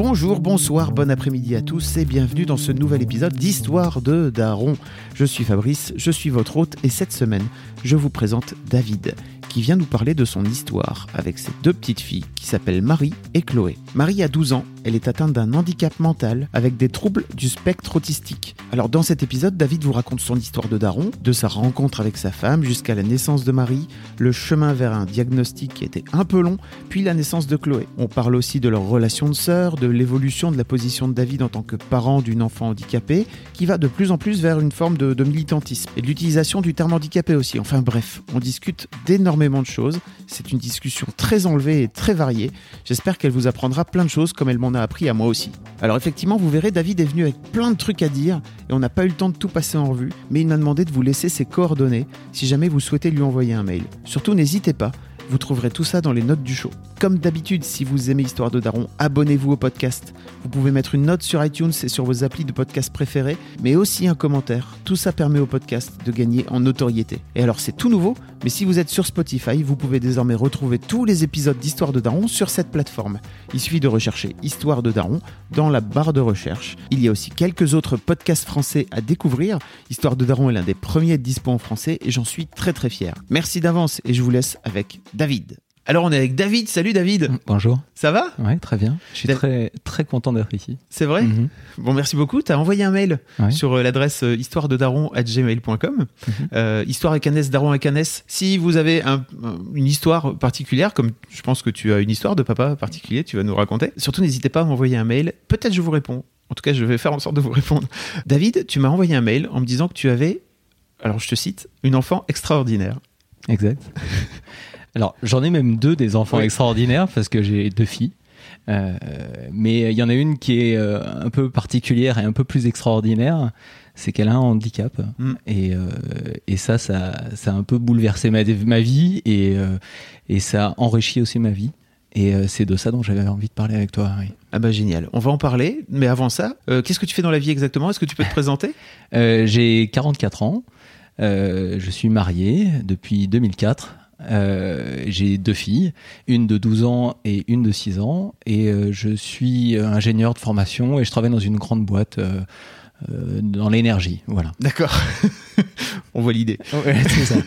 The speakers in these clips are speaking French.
Bonjour, bonsoir, bon après-midi à tous et bienvenue dans ce nouvel épisode d'Histoire de Daron. Je suis Fabrice, je suis votre hôte et cette semaine, je vous présente David qui vient nous parler de son histoire avec ses deux petites filles qui s'appellent Marie et Chloé. Marie a 12 ans, elle est atteinte d'un handicap mental avec des troubles du spectre autistique. Alors dans cet épisode, David vous raconte son histoire de daron, de sa rencontre avec sa femme jusqu'à la naissance de Marie, le chemin vers un diagnostic qui était un peu long, puis la naissance de Chloé. On parle aussi de leur relation de sœur, de l'évolution de la position de David en tant que parent d'une enfant handicapée, qui va de plus en plus vers une forme de, militantisme, et de l'utilisation du terme handicapé aussi. Enfin bref, on discute d'énormément de choses. C'est une discussion très enlevée et très variée. J'espère qu'elle vous apprendra plein de choses comme elle m'en a appris à moi aussi. Alors effectivement, vous verrez, David est venu avec plein de trucs à dire et on n'a pas eu le temps de tout passer en revue, mais il m'a demandé de vous laisser ses coordonnées si jamais vous souhaitez lui envoyer un mail. Surtout, n'hésitez pas. Vous trouverez tout ça dans les notes du show. Comme d'habitude, si vous aimez Histoire de Daron, abonnez-vous au podcast. Vous pouvez mettre une note sur iTunes et sur vos applis de podcast préférés, mais aussi un commentaire. Tout ça permet au podcast de gagner en notoriété. Et alors c'est tout nouveau, mais si vous êtes sur Spotify, vous pouvez désormais retrouver tous les épisodes d'Histoire de Daron sur cette plateforme. Il suffit de rechercher Histoire de Daron dans la barre de recherche. Il y a aussi quelques autres podcasts français à découvrir. Histoire de Daron est l'un des premiers dispo en français et j'en suis très très fier. Merci d'avance et je vous laisse avec David. Alors on est avec David. Salut David. Bonjour. Ça va? Ouais, très bien. Je suis très très content d'être ici. C'est vrai? Mhm. Bon, merci beaucoup. Tu as envoyé un mail Ouais. sur euh, l'adresse euh, histoirededaron.gmail.com. Euh, histoire avec un S, daron avec un S. Si vous avez un- un- une histoire particulière, comme je pense que tu as une histoire de papa particulier, tu vas nous raconter. Surtout, n'hésitez pas à m'envoyer un mail. Peut-être je vous réponds. En tout cas, je vais faire en sorte de vous répondre. David, tu m'as envoyé un mail en me disant que tu avais, alors je te cite, une enfant extraordinaire. Exact. Alors, j'en ai même deux des enfants Oui. extraordinaires parce que j'ai deux filles. Euh, mais il y en a une qui est euh, un peu particulière et un peu plus extraordinaire, c'est qu'elle a un handicap. Mm. Et, euh, et ça, ça, ça a un peu bouleversé ma, ma vie et, et ça a enrichi aussi ma vie. Et c'est de ça dont j'avais envie de parler avec toi. oui. Ah bah génial. On va en parler. Mais avant ça, qu'est-ce que tu fais dans la vie exactement? Est-ce que tu peux te présenter? J'ai 44 ans. Je suis marié depuis 2004. Euh, j'ai deux filles, une de 12 ans et une de 6 ans. Et euh, je suis ingénieur de formation et je travaille dans une grande boîte euh, euh, dans l'énergie. Voilà. D'accord. On voit l'idée. c'est ça.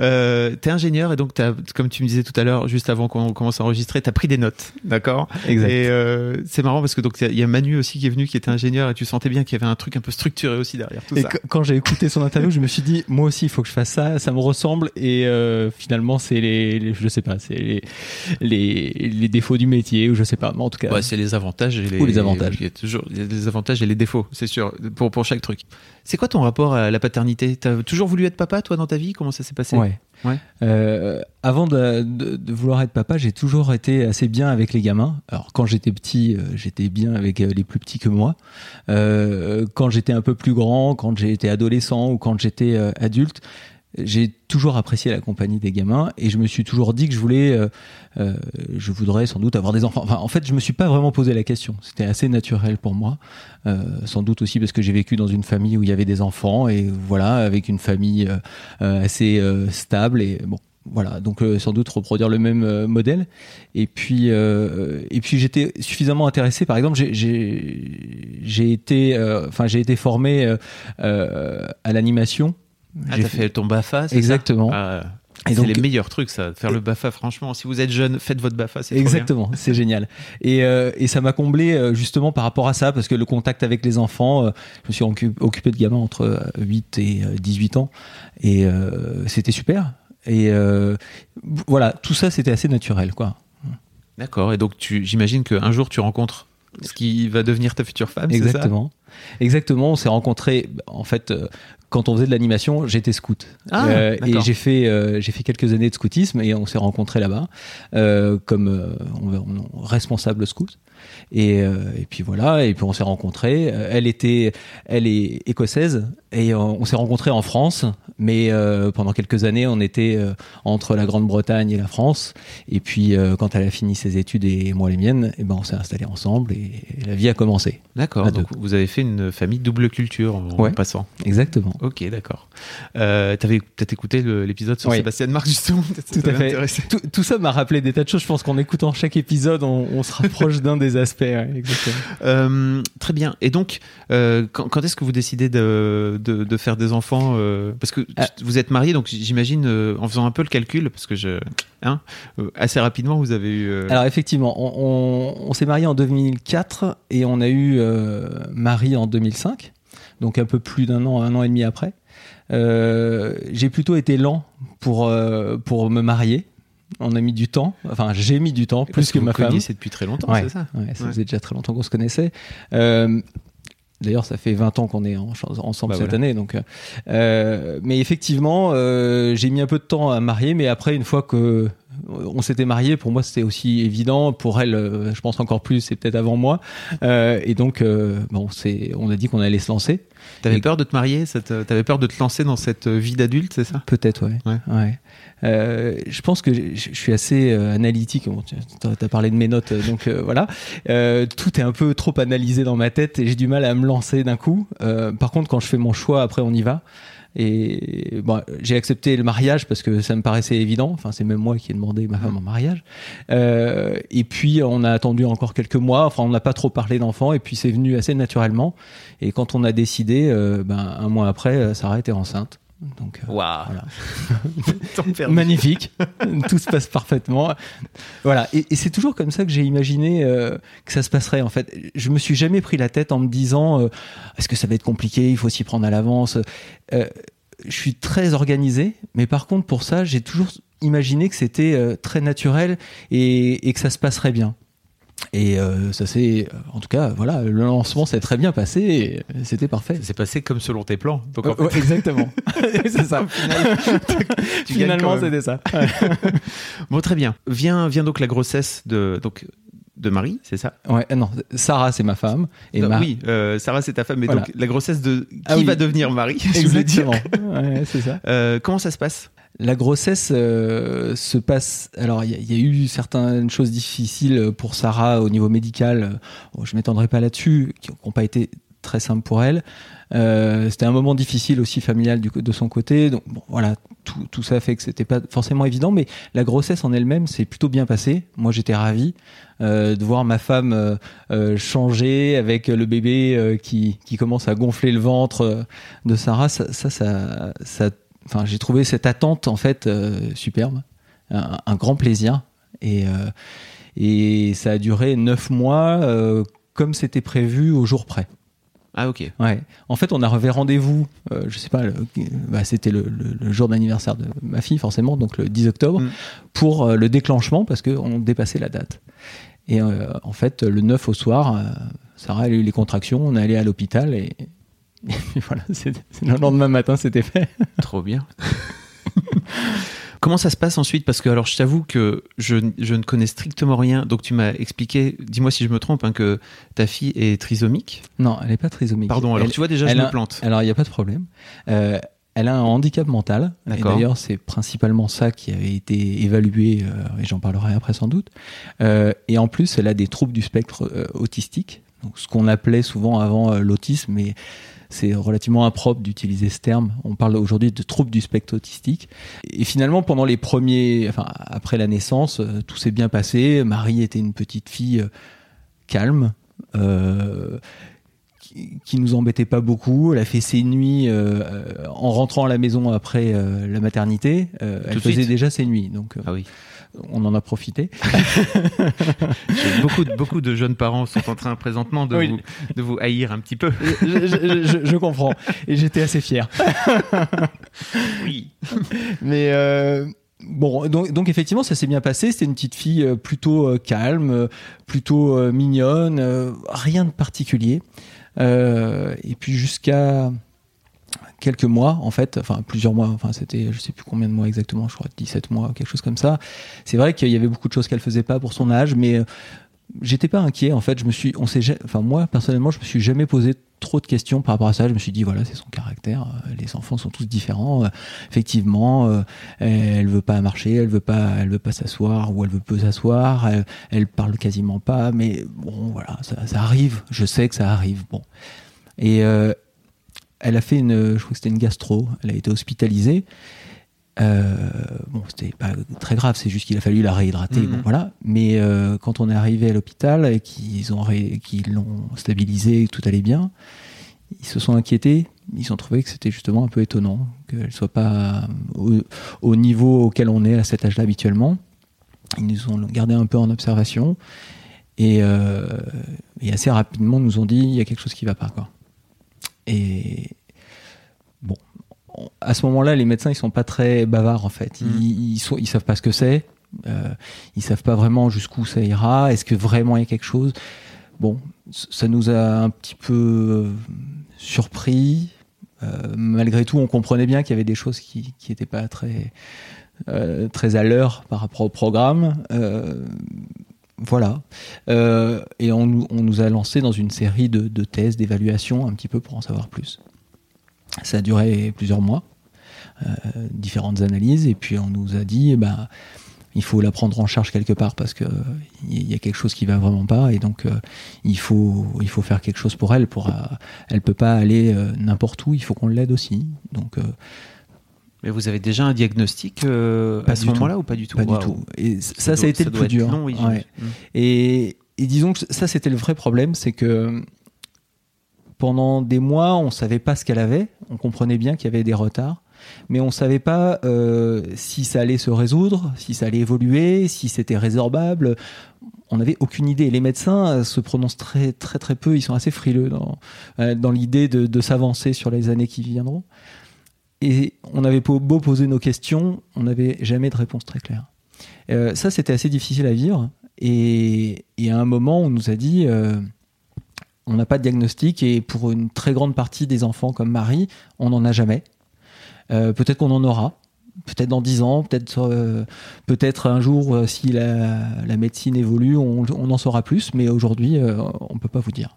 Euh, t'es ingénieur et donc t'as, comme tu me disais tout à l'heure, juste avant qu'on commence à enregistrer, t'as pris des notes, d'accord? Exact. Et euh, c'est marrant parce que donc il y a Manu aussi qui est venu, qui était ingénieur, et tu sentais bien qu'il y avait un truc un peu structuré aussi derrière tout Et ça. quand j'ai écouté son interview, je me suis dit, moi aussi, il faut que je fasse ça. Ça me ressemble. Et euh, finalement, c'est les, les- je sais pas, c'est les, les, les défauts du métier ou je sais pas. Mais en tout cas, Ouais, c'est les avantages et les, Ou les avantages. Il y a toujours les avantages et les défauts, c'est sûr, pour, pour chaque truc. C'est quoi ton rapport à la paternité? T'as toujours voulu être papa, toi, dans ta vie? Comment ça s'est passé? Ouais. Ouais. Euh, avant de, de- de vouloir être papa, j'ai toujours été assez bien avec les gamins. Alors quand j'étais petit, euh, j'étais bien avec euh, les plus petits que moi. Quand j'étais un peu plus grand, quand j'étais adolescent ou quand j'étais adulte, j'ai toujours apprécié la compagnie des gamins et je me suis toujours dit que je voulais, euh, euh, je voudrais sans doute avoir des enfants. Enfin, en fait, je me suis pas vraiment posé la question. C'était assez naturel pour moi, Euh, sans doute aussi parce que j'ai vécu dans une famille où il y avait des enfants et voilà, avec une famille euh, euh, assez euh, stable et bon. Voilà, donc sans doute reproduire le même modèle. Et puis, et puis j'étais suffisamment intéressé. Par exemple, j'ai- été, enfin j'ai été formé à l'animation. Ah, t'as fait ton BAFA, Exactement. Ah, c'est les meilleurs trucs, ça, faire le BAFA, franchement. Si vous êtes jeune, faites votre BAFA, c'est. Exactement, c'est génial. Et, euh, et ça m'a comblé euh, justement par rapport à ça, parce que le contact avec les enfants, euh, je me suis occu- occupé de gamins entre euh, 8 et euh, 18 ans, et euh, c'était super. Et voilà, tout ça c'était assez naturel, quoi. D'accord. Et donc, j'imagine qu'un jour, tu rencontres ce qui va devenir ta future femme, c'est ça? Exactement. Exactement, on s'est rencontrés en fait quand on faisait de l'animation, j'étais scout. Ah, Euh, et j'ai fait, euh, j'ai fait quelques années de scoutisme et on s'est rencontrés là-bas euh, comme on, on- responsable scout. Et, euh, et puis voilà, et puis on s'est rencontrés. Euh, Elle était, elle est écossaise et euh, on s'est rencontrés en France, mais pendant quelques années, on était entre la Grande-Bretagne et la France. Et puis quand elle a fini ses études et moi les miennes, et ben on s'est installés ensemble et, et la vie a commencé. D'accord. Donc vous avez fait une famille double culture en Ouais. passant. Exactement. Ok, d'accord. Euh, T'avais peut-être écouté l'épisode sur Oui. Sébastien Marc justement. Tout à fait. tout ça m'a rappelé des tas de choses. Je pense qu'en écoutant chaque épisode, on, on se rapproche d'un des aspects. ouais, exactement. Euh, très bien. Et donc, euh, quand, quand est-ce que vous décidez de, de, de faire des enfants euh, Parce que Ah. vous êtes marié, donc j'imagine, en faisant un peu le calcul, parce que je, hein, assez rapidement, vous avez eu. Alors effectivement, on, on- on s'est marié en 2004 et on a eu Marie en 2005, donc un peu plus d'un an, un an et demi après. J'ai plutôt été lent pour pour me marier. On a mis du temps, enfin j'ai mis du temps plus que, ma femme. connaissez depuis très longtemps, Ouais, c'est ça ouais, ça Ouais. faisait déjà très longtemps qu'on se connaissait. Euh, D'ailleurs, ça fait 20 ans qu'on est en- ensemble Bah cette voilà. année. Donc, euh, euh, mais effectivement, euh, j'ai mis un peu de temps à marier, mais après, une fois que on s'était marié, pour moi, c'était aussi évident. Pour elle, euh, je pense encore plus, c'est peut-être avant moi. Euh, et donc, euh, bon, c'est, on a dit qu'on allait se lancer. T'avais Et- peur de te marier te- T'avais peur de te lancer dans cette vie d'adulte, c'est ça? Peut-être, ouais. Ouais. ouais. Euh, je pense que je, je suis assez euh, analytique. Bon, tu as parlé de mes notes, euh, donc euh, voilà. Euh, tout est un peu trop analysé dans ma tête et j'ai du mal à me lancer d'un coup. Euh, par contre, quand je fais mon choix, après on y va. Et bon, j'ai accepté le mariage parce que ça me paraissait évident. Enfin, c'est même moi qui ai demandé ma femme en mariage. Euh, et puis on a attendu encore quelques mois. Enfin, on n'a pas trop parlé d'enfants. Et puis c'est venu assez naturellement. Et quand on a décidé, euh, ben un mois après, euh, Sarah était enceinte. Donc euh, voilà. Perdu. magnifique, tout se passe parfaitement. Voilà, et, et c'est toujours comme ça que j'ai imaginé euh, que ça se passerait. En fait, je me suis jamais pris la tête en me disant euh, est-ce que ça va être compliqué, il faut s'y prendre à l'avance. Je suis très organisé, mais par contre pour ça, j'ai toujours imaginé que c'était très naturel et, et que ça se passerait bien. Et euh, ça s'est, en tout cas, voilà, le lancement s'est très bien passé. et euh, C'était parfait. Ça s'est passé comme selon tes plans. Donc, en Ouais, ouais, exactement. c'est ça. tu Finalement, c'était ça. Bon, très bien. Vient, vient donc la grossesse de, donc, de Marie, c'est ça? Ouais, non, Sarah, c'est ma femme. Et Non. Oui, euh, Sarah, c'est ta femme. Mais Voilà. donc, la grossesse de qui Ah oui. va devenir Marie. Exactement. Ouais, c'est ça. Euh, comment ça se passe? La grossesse euh, se passe. Alors, il y, a- eu certaines choses difficiles pour Sarah au niveau médical. Bon, je m'étendrai pas là-dessus, qui n'ont pas été très simples pour elle. Euh, c'était un moment difficile aussi familial de son côté. Donc, bon, voilà, tout, ça fait que c'était pas forcément évident, mais la grossesse en elle-même s'est plutôt bien passée. Moi, j'étais ravi euh, de voir ma femme euh, euh, changer avec le bébé euh, qui, qui commence à gonfler le ventre euh, de Sarah. Ça, ça, ça- enfin, j'ai trouvé cette attente en fait euh, superbe, un, un grand plaisir, et euh, et ça a duré neuf mois euh, comme c'était prévu au jour près. Ah, ok. Ouais. En fait, on a revu rendez-vous, euh, je sais pas, bah, c'était le, le- le jour d'anniversaire de ma fille, forcément, donc le 10 octobre, Mm. pour euh, le déclenchement parce qu'on dépassait la date. Et euh, en fait, le 9 au soir, Sarah a eu les contractions, on est allé à l'hôpital et, et voilà, c'est le lendemain matin, c'était fait. Trop bien. Comment ça se passe ensuite? Parce que alors je t'avoue que je, je ne connais strictement rien. Donc tu m'as expliqué, dis-moi si je me trompe, hein, que ta fille est trisomique. Non, elle n'est pas trisomique. Pardon, alors Elle- tu vois déjà je me a- plante. Alors, il n'y a pas de problème. Euh, elle a un handicap mental. Et d'ailleurs, c'est principalement ça qui avait été évalué, euh, et j'en parlerai après sans doute. Euh, et en plus, elle a des troubles du spectre autistique. Donc, ce qu'on appelait souvent avant l'autisme, mais c'est relativement impropre d'utiliser ce terme. On parle aujourd'hui de troubles du spectre autistique. Et finalement, pendant les premiers, enfin, après la naissance, euh, tout s'est bien passé. Marie était une petite fille euh, calme, euh, qui, nous embêtait pas beaucoup. Elle a fait ses nuits euh, en rentrant à la maison après euh, la maternité. Euh, elle faisait suite déjà ses nuits, donc Ah oui. On en a profité. Beaucoup, de, beaucoup de jeunes parents sont en train présentement de, Oui. vous, de vous haïr un petit peu. je, je- je- je comprends, et j'étais assez fier. Oui. Mais euh, bon, donc, donc effectivement, ça s'est bien passé. C'était une petite fille euh, plutôt euh, calme, plutôt mignonne, rien de particulier. et puis jusqu'à quelques mois en fait, enfin plusieurs mois, enfin c'était je sais plus combien de mois exactement, je crois 17 mois, quelque chose comme ça. C'est vrai qu'il y avait beaucoup de choses qu'elle faisait pas pour son âge, mais euh, j'étais pas inquiet en fait, je me suis on s'est enfin moi personnellement, je me suis jamais posé trop de questions par rapport à ça, je me suis dit voilà, c'est son caractère, euh, les enfants sont tous différents. Euh, effectivement, elle veut pas marcher, elle veut pas elle veut pas s'asseoir ou elle veut peu s'asseoir, elle, parle quasiment pas mais bon voilà, ça, ça, arrive, je sais que ça arrive. Bon. Et elle a fait une, je crois que c'était une gastro, elle a été hospitalisée. Euh, bon, c'était pas très grave, c'est juste qu'il a fallu la réhydrater. Bon, mhm. voilà. Mais euh, quand on est arrivé à l'hôpital et qu'ils ont qu'ils l'ont stabilisé, tout allait bien, ils se sont inquiétés. Ils ont trouvé que c'était justement un peu étonnant qu'elle soit pas au, niveau auquel on est à cet âge-là habituellement. Ils nous ont gardé un peu en observation et, euh, et assez rapidement nous ont dit il y a quelque chose qui va pas quoi. Et bon, à ce moment-là, les médecins, ils sont pas très bavards en fait. Ils, mmh. ils, ils savent pas ce que c'est. Euh, ils savent pas vraiment jusqu'où ça ira. Est-ce que vraiment il y a quelque chose? Bon, ça nous a un petit peu euh, surpris. Euh, malgré tout, on comprenait bien qu'il y avait des choses qui n'étaient pas très euh, très à l'heure par rapport au programme. Voilà. Euh, et on, nous a lancé dans une série de, tests, d'évaluations, un petit peu pour en savoir plus. Ça a duré plusieurs mois, euh, différentes analyses, et puis on nous a dit, bah, il faut la prendre en charge quelque part parce que il y a quelque chose qui va vraiment pas, et donc euh, il faut il faut faire quelque chose pour elle. Pour, elle peut pas aller n'importe où, il faut qu'on l'aide aussi. Donc mais vous avez déjà un diagnostic euh, à ce moment-là ou pas du tout Pas du tout. Et ça, ça, a été le plus dur. Long, oui, mmh. et, et, disons que ça, c'était le vrai problème, c'est que pendant des mois, on savait pas ce qu'elle avait. On comprenait bien qu'il y avait des retards, mais on savait pas euh, si ça allait se résoudre, si ça allait évoluer, si c'était résorbable. On n'avait aucune idée. Les médecins se prononcent très très très peu. Ils sont assez frileux dans, euh, dans l'idée de, de s'avancer sur les années qui viendront. Et on avait beau poser nos questions, on n'avait jamais de réponse très claire. Euh, ça, c'était assez difficile à vivre. Et, à un moment, on nous a dit, euh, on n'a pas de diagnostic, et pour une très grande partie des enfants comme Marie, on n'en a jamais. Euh, peut-être qu'on en aura, peut-être dans dix ans, peut-être peut-être un jour, si la, médecine évolue, on, en saura plus, mais aujourd'hui, on ne peut pas vous dire.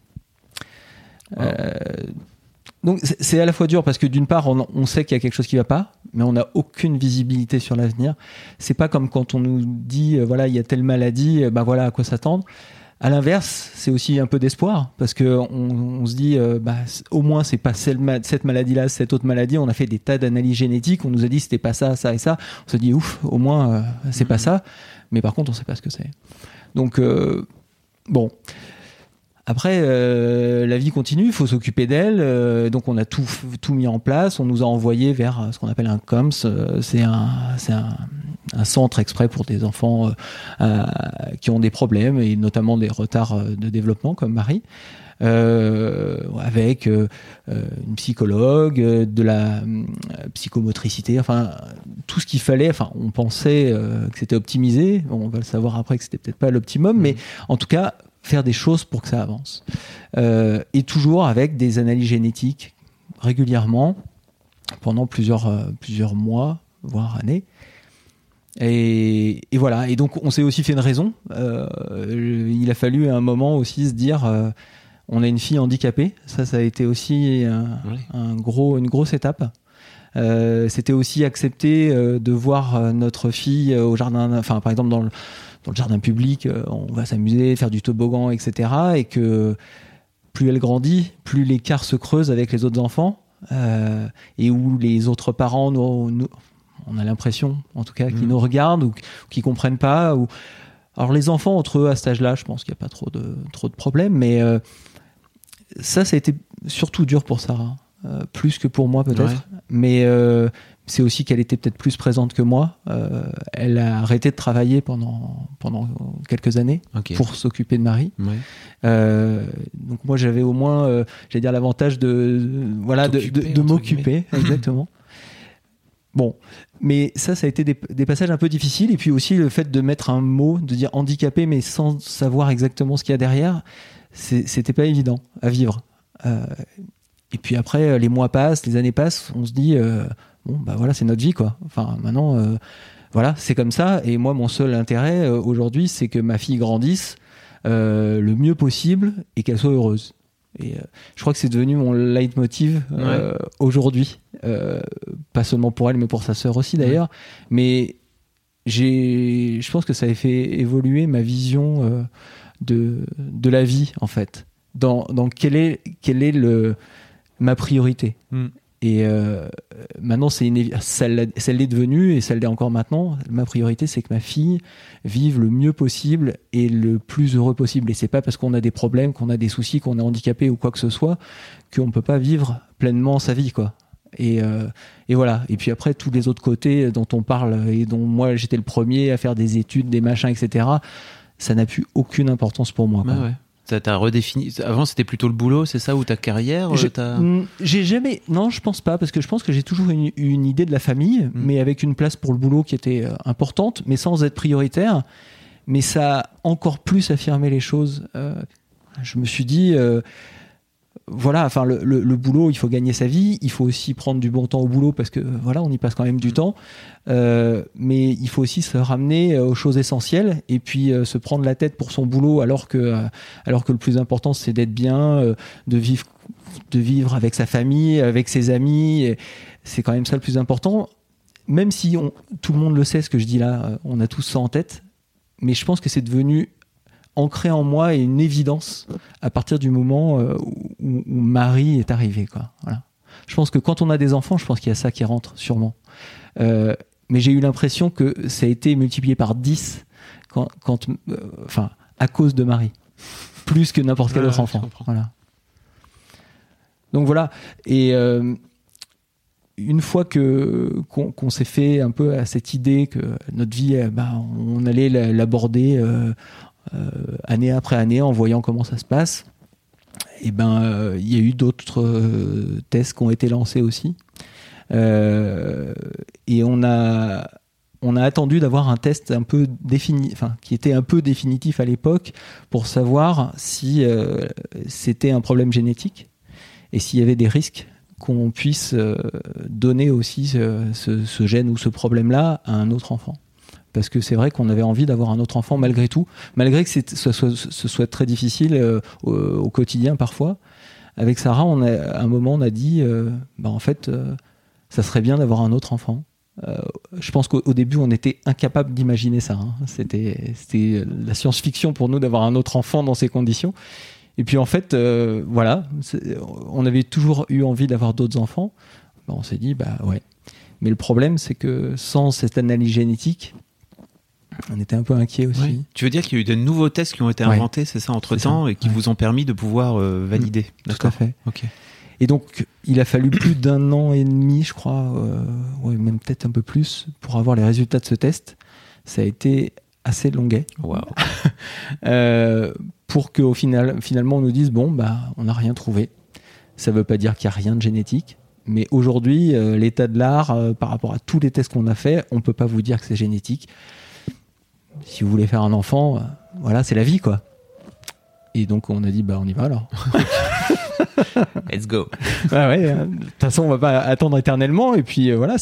Donc c'est à la fois dur parce que d'une part on, sait qu'il y a quelque chose qui va pas, mais on n'a aucune visibilité sur l'avenir. C'est pas comme quand on nous dit euh, voilà il y a telle maladie, ben voilà à quoi s'attendre. À l'inverse, c'est aussi un peu d'espoir parce que on, se dit euh, bah, au moins c'est pas cette maladie-là, cette autre maladie. On a fait des tas d'analyses génétiques, on nous a dit c'était pas ça, ça et ça. On se dit ouf, au moins c'est pas mmh. ça. Mais par contre on sait pas ce que c'est. Donc bon. Après, euh, la vie continue, il faut s'occuper d'elle. Euh, donc, on a tout, tout mis en place. On nous a envoyé vers euh, ce qu'on appelle un COMS. c'est un, un, un, centre exprès pour des enfants qui ont des problèmes et notamment des retards de développement, comme Marie. avec une psychologue, de la psychomotricité, enfin tout ce qu'il fallait. Enfin, on pensait que c'était optimisé. On va le savoir après que c'était peut-être pas l'optimum, mmh. mais en tout cas, faire des choses pour que ça avance. Euh, et toujours avec des analyses génétiques régulièrement pendant plusieurs, euh, plusieurs mois, voire années. Et, voilà. Et donc, on s'est aussi fait une raison. Euh, il a fallu à un moment aussi se dire on a une fille handicapée. Ça, ça a été aussi un, gros, une grosse étape. C'était aussi accepter de voir notre fille au jardin, enfin, par exemple, dans le dans le jardin public, euh, on va s'amuser, faire du toboggan, etc. Et que plus elle grandit, plus l'écart se creuse avec les autres enfants, euh, et où les autres parents, nous, on a l'impression, en tout cas, qu'ils mmh. nous regardent ou, qu'ils comprennent pas. Ou... Alors les enfants entre eux à cet âge-là, je pense qu'il n'y a pas trop de trop de problèmes, mais euh, ça, ça a été surtout dur pour Sarah, plus que pour moi peut-être. Mais c'est aussi qu'elle était peut-être plus présente que moi. Euh, elle a arrêté de travailler pendant, pendant quelques années pour s'occuper de Marie. Euh, donc moi j'avais au moins, euh, j'allais dire l'avantage de, voilà de, de, m'occuper exactement. Bon, mais ça, ça a été des, des, passages un peu difficiles. Et puis aussi le fait de mettre un mot, de dire handicapé, mais sans savoir exactement ce qu'il y a derrière, c'était pas évident à vivre. et puis après, les mois passent, les années passent, on se dit, bon, bah voilà, c'est notre vie, quoi. Enfin, maintenant, voilà, c'est comme ça. Et moi, mon seul intérêt aujourd'hui, c'est que ma fille grandisse le mieux possible et qu'elle soit heureuse. Et je crois que c'est devenu mon leitmotiv aujourd'hui, pas seulement pour elle, mais pour sa sœur aussi d'ailleurs. Mais j'ai, je pense que ça a fait évoluer ma vision euh, de, de la vie, en fait. Dans, dans quelle est, quelle est le, ma priorité. Hmm. Et euh, maintenant, c'est ça l'est devenue et ça l'est encore maintenant. Ma priorité, c'est que ma fille vive le mieux possible et le plus heureux possible. Et c'est pas parce qu'on a des problèmes, qu'on a des soucis, qu'on est handicapé ou quoi que ce soit, qu'on peut pas vivre pleinement sa vie, quoi. Et, euh, et, voilà. Et puis après, tous les autres côtés dont on parle et dont moi j'étais le premier à faire des études, des machins, etc., ça n'a plus aucune importance pour moi. Bah. T'a redéfini. Avant, c'était plutôt le boulot, c'est ça, ou ta carrière mm, J'ai jamais. Non, je pense pas, parce que je pense que j'ai toujours une, une, idée de la famille, mm. mais avec une place pour le boulot qui était euh, importante, mais sans être prioritaire. Mais ça a encore plus affirmé les choses. Euh, je me suis dit, voilà, enfin le, boulot, il faut gagner sa vie, il faut aussi prendre du bon temps au boulot parce que voilà, on y passe quand même du mm. temps. Euh, mais il faut aussi se ramener euh, aux choses essentielles et puis euh, se prendre la tête pour son boulot alors que alors que le plus important c'est d'être bien, de vivre de vivre avec sa famille, avec ses amis. C'est quand même ça le plus important. Même si on, tout le monde le sait, ce que je dis là, on a tous ça en tête. Mais je pense que c'est devenu ancré en moi et une évidence à partir du moment euh, où, Marie est arrivée. Quoi. Voilà. Je pense que quand on a des enfants, je pense qu'il y a ça qui rentre sûrement. Euh, mais j'ai eu l'impression que ça a été multiplié par 10 quand, quand euh, enfin, à cause de Marie, plus que n'importe quel autre enfant. Voilà. Donc voilà. Et une fois que qu'on s'est fait un peu à cette idée que notre vie, bah, on allait l'aborder euh, année après année en voyant comment ça se passe. Et ben, euh, il y a eu d'autres euh, tests qui ont été lancés aussi. et on a on a attendu d'avoir un test un peu défini, enfin, qui était un peu définitif à l'époque pour savoir si c'était un problème génétique et s'il y avait des risques qu'on puisse donner aussi ce, gène ou ce problème-là à un autre enfant parce que c'est vrai qu'on avait envie d'avoir un autre enfant malgré tout, malgré que ce soit, très difficile euh, au, quotidien parfois. Avec Sarah, on a, à un moment, on a dit, euh, bah, en fait, euh, ça serait bien d'avoir un autre enfant. je pense qu'au début, on était incapable d'imaginer ça. Hein. C'était, la science-fiction pour nous d'avoir un autre enfant dans ces conditions. Et puis en fait, voilà, on avait toujours eu envie d'avoir d'autres enfants. Bah, on s'est dit, bah ouais. Mais le problème, c'est que sans cette analyse génétique, on était un peu inquiet aussi. Tu veux dire qu'il y a eu de nouveaux tests qui ont été inventés, c'est ça, entre temps, et qui vous ont permis de pouvoir euh, valider mmh, Tout à fait. Ok. Et donc, il a fallu plus d'un an et demi, je crois, euh, même peut-être un peu plus, pour avoir les résultats de ce test. Ça a été assez longuet. Wow. euh, pour qu'au final, finalement, on nous dise bon, bah, on n'a rien trouvé. Ça ne veut pas dire qu'il n'y a rien de génétique. Mais aujourd'hui, euh, l'état de l'art, par rapport à tous les tests qu'on a fait, on ne peut pas vous dire que c'est génétique si vous voulez faire un enfant, euh, voilà, c'est la vie, quoi. Et donc on a dit, bah on y va alors. Let's go. bah ouais, hein. de toute façon on va pas attendre éternellement. Et puis euh, voilà,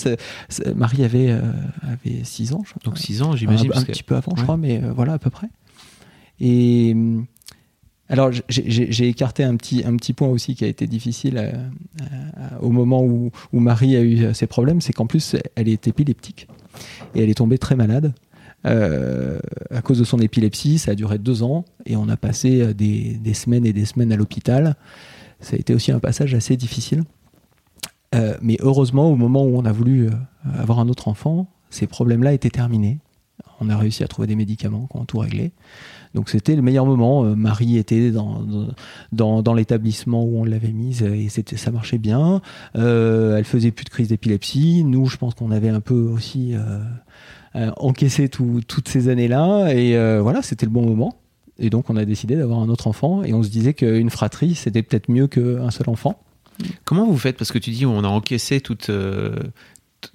Marie avait, euh, avait 6 ans. Je donc 6 ans, j'imagine. Un, petit peu avant, je crois, mais voilà, à peu près. Et alors j'ai écarté un petit, un petit point aussi qui a été difficile au moment où, où Marie a eu ses problèmes, c'est qu'en plus elle est épileptique et elle est tombée très malade. Euh, à cause de son épilepsie. Ça a duré deux ans et on a passé euh, des, semaines et des semaines à l'hôpital. Ça a été aussi un passage assez difficile. Euh, mais heureusement, au moment où on a voulu avoir un autre enfant, ces problèmes-là étaient terminés. On a réussi à trouver des médicaments qui ont tout réglé. Donc c'était le meilleur moment. Marie était dans, l'établissement où on l'avait mise et ça marchait bien. elle faisait plus de crise d'épilepsie. Nous, je pense qu'on avait un peu aussi euh, encaissé toutes ces années-là. Et euh, voilà, c'était le bon moment. Et donc, on a décidé d'avoir un autre enfant. Et on se disait qu'une fratrie, c'était peut-être mieux qu'un seul enfant. Comment vous faites? Parce que tu dis, on a encaissé toute, euh,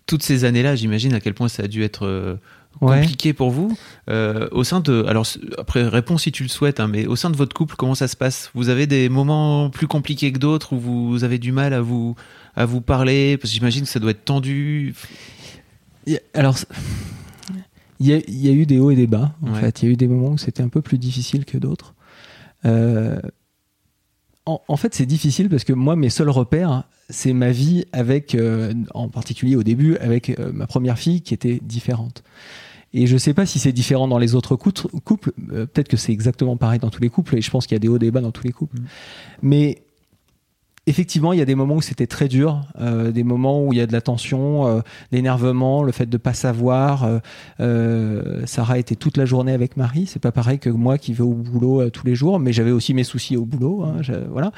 toutes ces années-là, j'imagine à quel point ça a dû être euh, compliqué pour vous. Euh, au sein de, alors après réponds si tu le souhaites, hein, mais au sein de votre couple, comment ça se passe? Vous avez des moments plus compliqués que d'autres où vous avez du mal à vous à vous parler? Parce que j'imagine que ça doit être tendu. Alors. Il y, y a eu des hauts et des bas, en fait. Il y a eu des moments où c'était un peu plus difficile que d'autres. Euh, en, fait, c'est difficile parce que moi, mes seuls repères, c'est ma vie avec, euh, en particulier au début, avec euh, ma première fille qui était différente. Et je sais pas si c'est différent dans les autres couples. Peut-être que c'est exactement pareil dans tous les couples. Et je pense qu'il y a des hauts débats dans tous les couples. Mmh. Mais effectivement, il y a des moments où c'était très dur, euh, des moments où il y a de la tension, euh, l'énervement, le fait de pas savoir. Euh, Sarah était toute la journée avec Marie, c'est pas pareil que moi qui vais au boulot tous les jours, mais j'avais aussi mes soucis au boulot, hein, voilà.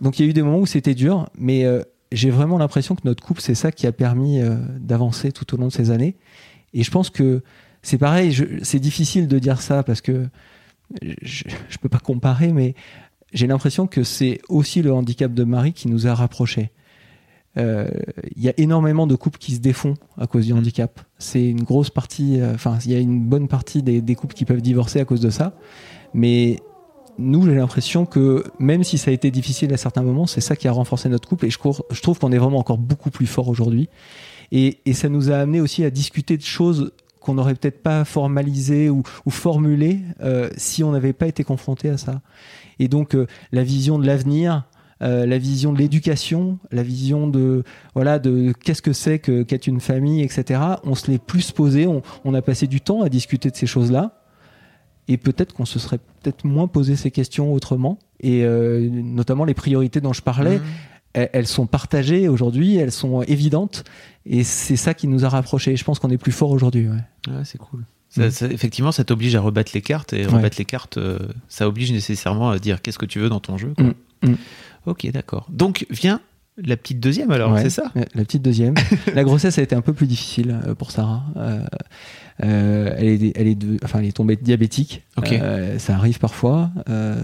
Donc il y a eu des moments où c'était dur, mais j'ai vraiment l'impression que notre couple, c'est ça qui a permis d'avancer tout au long de ces années. Et je pense que c'est pareil, c'est difficile de dire ça parce que je, je peux pas comparer, mais j'ai l'impression que c'est aussi le handicap de Marie qui nous a rapprochés. Il euh, y a énormément de couples qui se défont à cause du mm. handicap. C'est une grosse partie, euh, enfin, il y a une bonne partie des, couples qui peuvent divorcer à cause de ça. Mais nous, j'ai l'impression que même si ça a été difficile à certains moments, c'est ça qui a renforcé notre couple. Et je, je trouve qu'on est vraiment encore beaucoup plus fort aujourd'hui. Et, et, ça nous a amené aussi à discuter de choses qu'on n'aurait peut-être pas formalisées ou, ou formulées euh, si on n'avait pas été confronté à ça. Et donc euh, la vision de l'avenir, euh, la vision de l'éducation, la vision de voilà de qu'est-ce que c'est que qu'être une famille, etc. On se l'est plus posé, on, a passé du temps à discuter de ces choses-là, et peut-être qu'on se serait peut-être moins posé ces questions autrement, et euh, notamment les priorités dont je parlais. Mmh. Elles, sont partagées aujourd'hui, elles sont évidentes, et c'est ça qui nous a rapprochés. Je pense qu'on est plus fort aujourd'hui. Ouais. c'est cool. Mm. effectivement, ça t'oblige à rebattre les cartes et rebattre les cartes, euh, ça oblige nécessairement à dire qu'est-ce que tu veux dans ton jeu. Mm. Mm. Ok, d'accord. Donc vient la petite deuxième alors, c'est ça La petite deuxième. la grossesse a été un peu plus difficile euh, pour Sarah. Euh, euh, elle, est, elle, est enfin, elle est tombée diabétique. Euh, ça arrive parfois.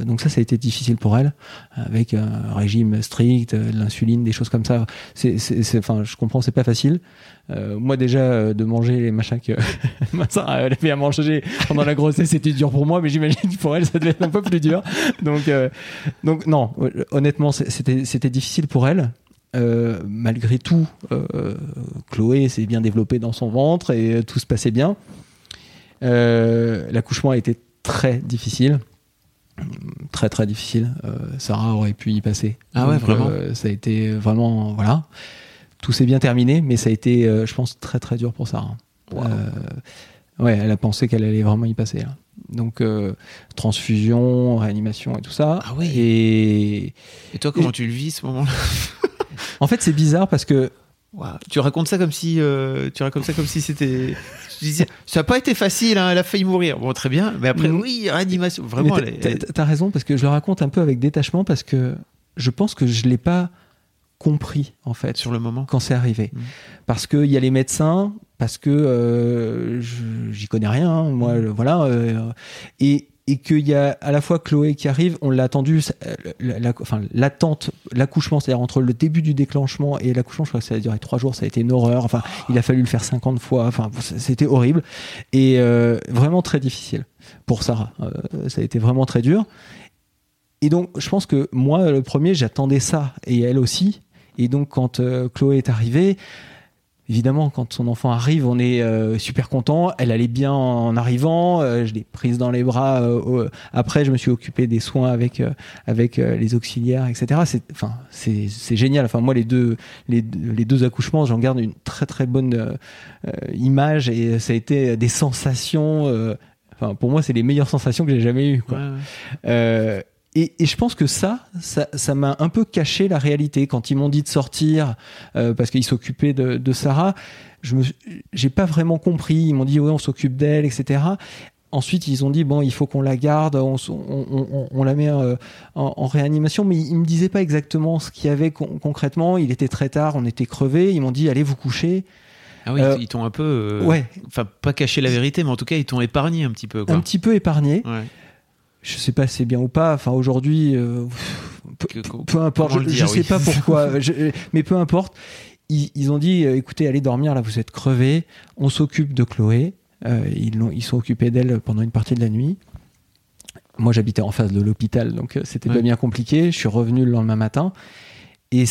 Donc ça, ça a été difficile pour elle, avec un régime strict, l'insuline, des choses comme ça. C'est, enfin, je comprends, c'est pas facile. Moi déjà, de manger les machins que elle avait à manger pendant la grossesse, c'était dur pour moi, mais j'imagine pour elle, ça devait être un peu plus dur. Donc, donc non, honnêtement, c'était, c'était difficile pour elle. Euh, malgré tout, euh, Chloé s'est bien développée dans son ventre et tout se passait bien. Euh, l'accouchement a été très difficile. Très très difficile. Sarah aurait pu y passer. Ah ouais, vraiment. ça a été vraiment voilà. Tout s'est bien terminé, mais ça a été, je pense, très très dur pour Sarah. ouais, elle a pensé qu'elle allait vraiment y passer. Donc transfusion, réanimation et tout ça. Ah oui. Et, et toi, comment tu le vis ce moment-là En fait, c'est bizarre parce que tu racontes ça comme si euh, tu racontes ça comme si c'était ça n'a pas été facile hein, elle a failli mourir bon très bien mais après mm. oui réanimation vraiment t'as, as raison parce que je le raconte un peu avec détachement parce que je pense que je l'ai pas compris en fait sur le moment quand c'est arrivé mm. parce que il y a les médecins parce que euh, j'y connais rien hein, moi mm. voilà euh, et et qu'il y a à la fois Chloé qui arrive, on l'a attendu, la, l'attente, l'accouchement, c'est-à-dire entre le début du déclenchement et l'accouchement, je crois que ça a duré trois jours, ça a été une horreur. Enfin, il a fallu le faire 50 fois. Enfin, c'était horrible et euh, vraiment très difficile pour Sarah. Euh, ça a été vraiment très dur. Et donc, je pense que moi, le premier, j'attendais ça et elle aussi. Et donc, quand euh, Chloé est arrivée, évidemment, quand son enfant arrive, on est euh, super content. Elle allait bien en arrivant. Euh, je l'ai prise dans les bras. Euh, après, je me suis occupé des soins avec avec les auxiliaires, etc. C'est enfin c'est génial. Enfin moi les deux les, les deux accouchements, j'en garde une très très bonne image et ça a été des sensations. Enfin pour moi, c'est les meilleures sensations que j'ai jamais eues. Quoi. Et, et, je pense que ça, ça, m'a un peu caché la réalité. Quand ils m'ont dit de sortir euh, parce qu'ils s'occupaient de, de, Sarah, je j'ai pas vraiment compris. Ils m'ont dit ouais, on s'occupe d'elle, etc. Ensuite, ils ont dit bon, il faut qu'on la garde, on, on, on, la met euh, en, réanimation, mais ils me disaient pas exactement ce qu'il y avait concrètement. Il était très tard, on était crevés. Ils m'ont dit allez vous coucher. Ah oui, euh, ils t'ont un peu, ouais, enfin pas caché la vérité, mais en tout cas ils t'ont épargné un petit peu. Quoi. Un petit peu épargné. Ouais je sais pas si c'est bien ou pas. Enfin, aujourd'hui, euh, peu, importe. Je, sais pas pourquoi, mais peu importe. ils, ont dit écoutez, allez dormir, là, vous êtes crevés, on s'occupe de Chloé. ils, ils sont occupés d'elle pendant une partie de la nuit. Moi, j'habitais en face de l'hôpital, donc c'était pas bien compliqué. Je suis revenu le lendemain matin. Et,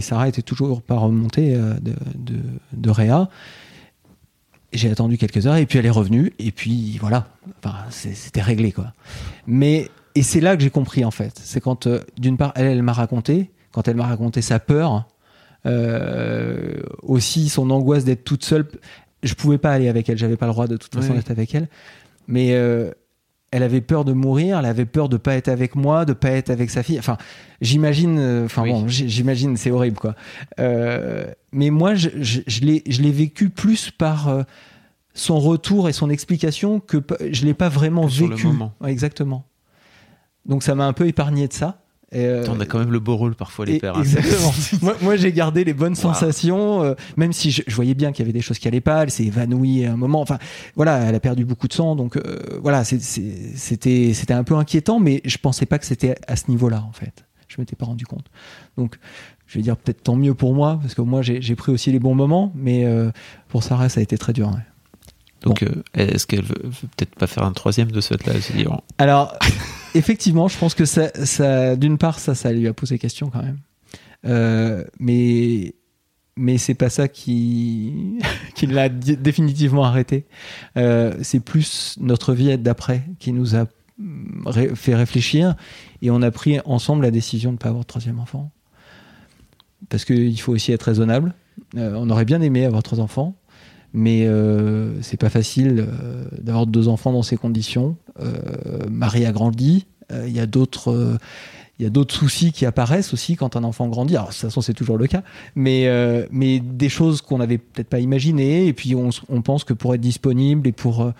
Sarah était toujours pas remontée de, de, de Réa. J'ai attendu quelques heures et puis elle est revenue et puis voilà, enfin, c'était réglé quoi. Mais et c'est là que j'ai compris en fait. C'est quand euh, d'une part elle, elle m'a raconté, quand elle m'a raconté sa peur, euh, aussi son angoisse d'être toute seule. Je pouvais pas aller avec elle, j'avais pas le droit de toute façon d'être avec elle. Mais euh, elle avait peur de mourir, elle avait peur de pas être avec moi, de pas être avec sa fille. Enfin, j'imagine, euh, enfin bon, j'imagine, c'est horrible quoi. Euh, mais moi, je, je, je l'ai vécu plus par euh, son retour et son explication que je l'ai pas vraiment vécu. Exactement. Donc ça m'a un peu épargné de ça. Euh, on a quand même le beau rôle parfois les pères. Hein. Exactement. moi, moi j'ai gardé les bonnes sensations, euh, même si je, voyais bien qu'il y avait des choses qui allaient pas. Elle s'est évanouie à un moment. Enfin, voilà, elle a perdu beaucoup de sang, donc euh, voilà, c'était c'était un peu inquiétant, mais je pensais pas que c'était à ce niveau-là en fait. Je m'étais pas rendu compte. Donc, je vais dire peut-être tant mieux pour moi, parce que moi j'ai pris aussi les bons moments, mais pour Sarah ça a été très dur. Donc, est-ce qu'elle veut, peut-être pas faire un troisième de ce là Alors effectivement, je pense que ça, ça d'une part, ça, ça lui a posé question quand même. Euh, mais mais c'est pas ça qui, qui l'a définitivement arrêté. Euh, c'est plus notre vie d'après qui nous a fait réfléchir et on a pris ensemble la décision de ne pas avoir de troisième enfant. Parce qu'il faut aussi être raisonnable. Euh, on aurait bien aimé avoir trois enfants, mais euh, c'est pas facile euh, d'avoir deux enfants dans ces conditions. Euh, Marie a grandi, euh, il y a d'autres il y a d'autres soucis qui apparaissent aussi quand un enfant grandit. Alors, de toute façon, c'est toujours le cas, mais, mais des choses qu'on n'avait peut-être pas imaginées. Et puis, on, on, pense que pour être disponible et pour.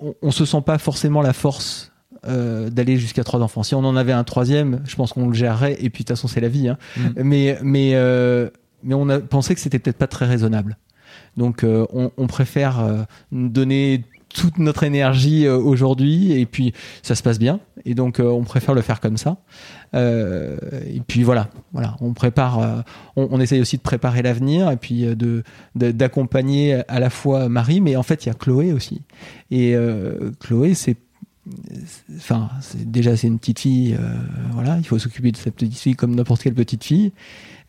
on, on se sent pas forcément la force d'aller jusqu'à trois enfants. Si on en avait un troisième, je pense qu'on le gérerait. Et puis, de toute façon, c'est la vie. Hein. Mm. Mais, mais, mais on a pensé que c'était peut-être pas très raisonnable. Donc euh, on, préfère euh, donner toute notre énergie euh, aujourd'hui et puis ça se passe bien. Et donc on préfère le faire comme ça. Et puis voilà voilà. On prépare on, essaye aussi de préparer l'avenir et puis de d'accompagner à la fois Marie mais en fait il y a Chloé aussi. Et Chloé c'est enfin déjà c'est une petite fille voilà il faut s'occuper de cette petite fille comme n'importe quelle petite fille.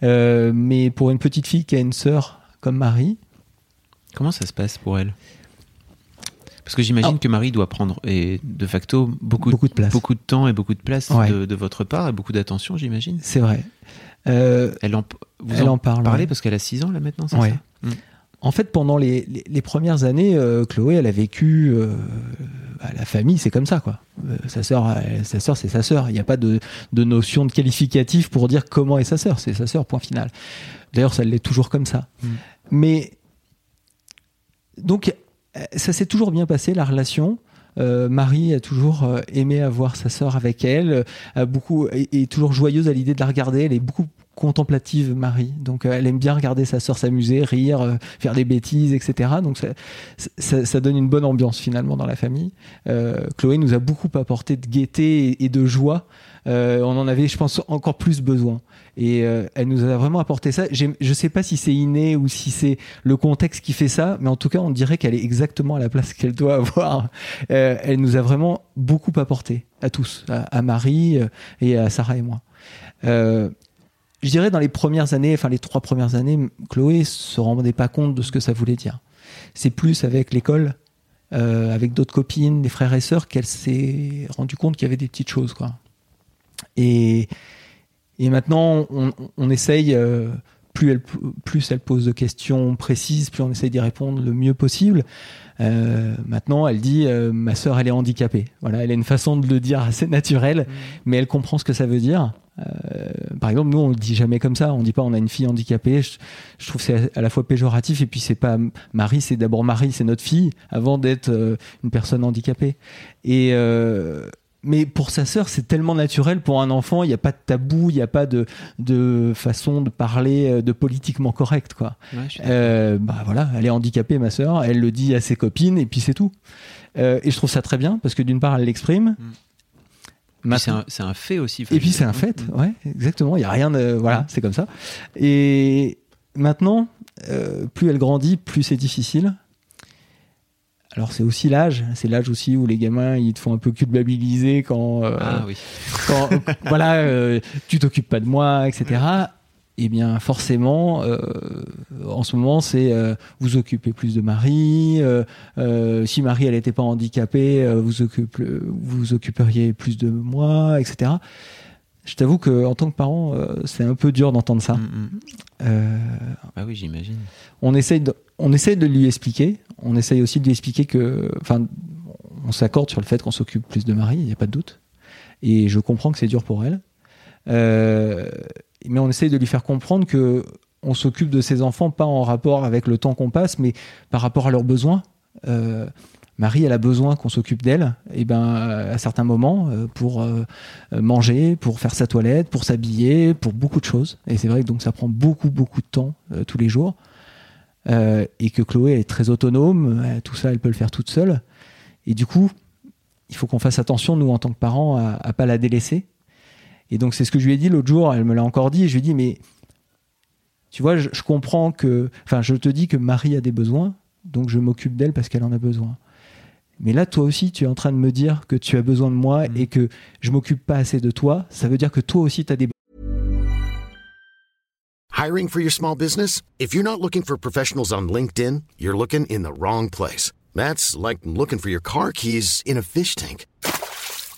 Mais pour une petite fille qui a une sœur comme Marie Comment ça se passe pour elle? Parce que j'imagine que Marie doit prendre et de facto beaucoup, beaucoup, de, place. beaucoup de temps et beaucoup de place de, votre part et beaucoup d'attention, j'imagine. C'est vrai. Euh, elle en, vous elle en, parle. Parlez parce qu'elle a 6 ans là maintenant, c'est ça? Hmm. En fait, pendant les, les, premières années, euh, Chloé, elle a vécu. Euh, bah, la famille, c'est comme ça, quoi. sa sœur, sa sœur, c'est sa sœur. Il n'y a pas de, de, notion de qualificatif pour dire comment est sa sœur. C'est sa sœur, point final. D'ailleurs, ça l'est toujours comme ça. Hmm. Mais donc, euh, ça s'est toujours bien passé, la relation. Euh, Marie a toujours euh, aimé avoir sa sœur avec elle, a beaucoup est, toujours joyeuse à l'idée de la regarder. Elle est beaucoup contemplative, Marie. Donc, elle aime bien regarder sa sœur s'amuser, rire, faire des bêtises, etc. Donc, ça, donne une bonne ambiance finalement dans la famille. Chloé nous a beaucoup apporté de gaieté et de joie. on en avait, je pense, encore plus besoin. Et euh, elle nous a vraiment apporté ça. Je ne sais pas si c'est inné ou si c'est le contexte qui fait ça, mais en tout cas, on dirait qu'elle est exactement à la place qu'elle doit avoir. Euh, elle nous a vraiment beaucoup apporté à tous, à, Marie euh, et à Sarah et moi. Je dirais dans les premières années, enfin les trois premières années, Chloé se rendait pas compte de ce que ça voulait dire. C'est plus avec l'école, avec d'autres copines, des frères et sœurs, qu'elle s'est rendue compte qu'il y avait des petites choses, quoi. Et et maintenant, on, essaye, euh, plus, elle, plus elle pose de questions précises, plus on essaye d'y répondre le mieux possible. Euh, maintenant, elle dit euh, ma sœur, elle est handicapée. Voilà, elle a une façon de le dire assez naturelle, mmh. mais elle comprend ce que ça veut dire. Par exemple, nous, on le dit jamais comme ça. On dit pas on a une fille handicapée. Je, je trouve c'est à la fois péjoratif et puis c'est pas Marie, c'est d'abord Marie, c'est notre fille avant d'être une personne handicapée. Et mais pour sa sœur, c'est tellement naturel pour un enfant. Il n'y a pas de tabou, il n'y a pas de, de façon de parler euh, de politiquement correct, quoi. euh, bah voilà, elle est handicapée, ma sœur. Elle le dit à ses copines et puis c'est tout. Euh, et je trouve ça très bien parce que d'une part, elle l'exprime. Mm. C'est un, fait aussi. et puis c'est un fait, ouais, exactement. Il y a rien de, voilà, c'est comme ça. Et maintenant, euh, plus elle grandit, plus c'est difficile. Alors c'est aussi l'âge, c'est l'âge aussi où les gamins ils te font un peu culpabiliser quand, euh, ah, oui. quand voilà, euh, tu t'occupes pas de moi, etc. Eh bien forcément, euh, en ce moment c'est vous occupez plus de Marie. si Marie elle n'était pas handicapée, vous occupe, vous occuperiez plus de moi, etc. Je t'avoue que en tant que parent, c'est un peu dur d'entendre ça. Mm, mm. ah oui, j'imagine. On essaye de, on essaye de lui expliquer on essaye aussi de lui expliquer que, enfin, on s'accorde sur le fait qu'on s'occupe plus de Marie, il n'y a pas de doute. Et je comprends que c'est dur pour elle. Euh, mais on essaye de lui faire comprendre que on s'occupe de ses enfants pas en rapport avec le temps qu'on passe, mais par rapport à leurs besoins. Euh, Marie, elle a besoin qu'on s'occupe d'elle, et ben à certains moments euh, pour manger, pour faire sa toilette, pour s'habiller, pour beaucoup de choses. Et c'est vrai que ça prend beaucoup beaucoup de temps tous les jours. Euh, et que Chloé est très autonome, euh, tout ça elle peut le faire toute seule. Et du coup, il faut qu'on fasse attention, nous en tant que parents, à, à pas la délaisser. Et donc c'est ce que je lui ai dit l'autre jour, elle me l'a encore dit, je lui ai dit, mais tu vois, je, comprends que, enfin je te dis que Marie a des besoins, donc je m'occupe d'elle parce qu'elle en a besoin. Mais là, toi aussi, tu es en train de me dire que tu as besoin de moi mmh. et que je m'occupe pas assez de toi. Ça veut dire que toi aussi, tu as des Hiring for your small business? If you're not looking for professionals on LinkedIn, you're looking in the wrong place. That's like looking for your car keys in a fish tank.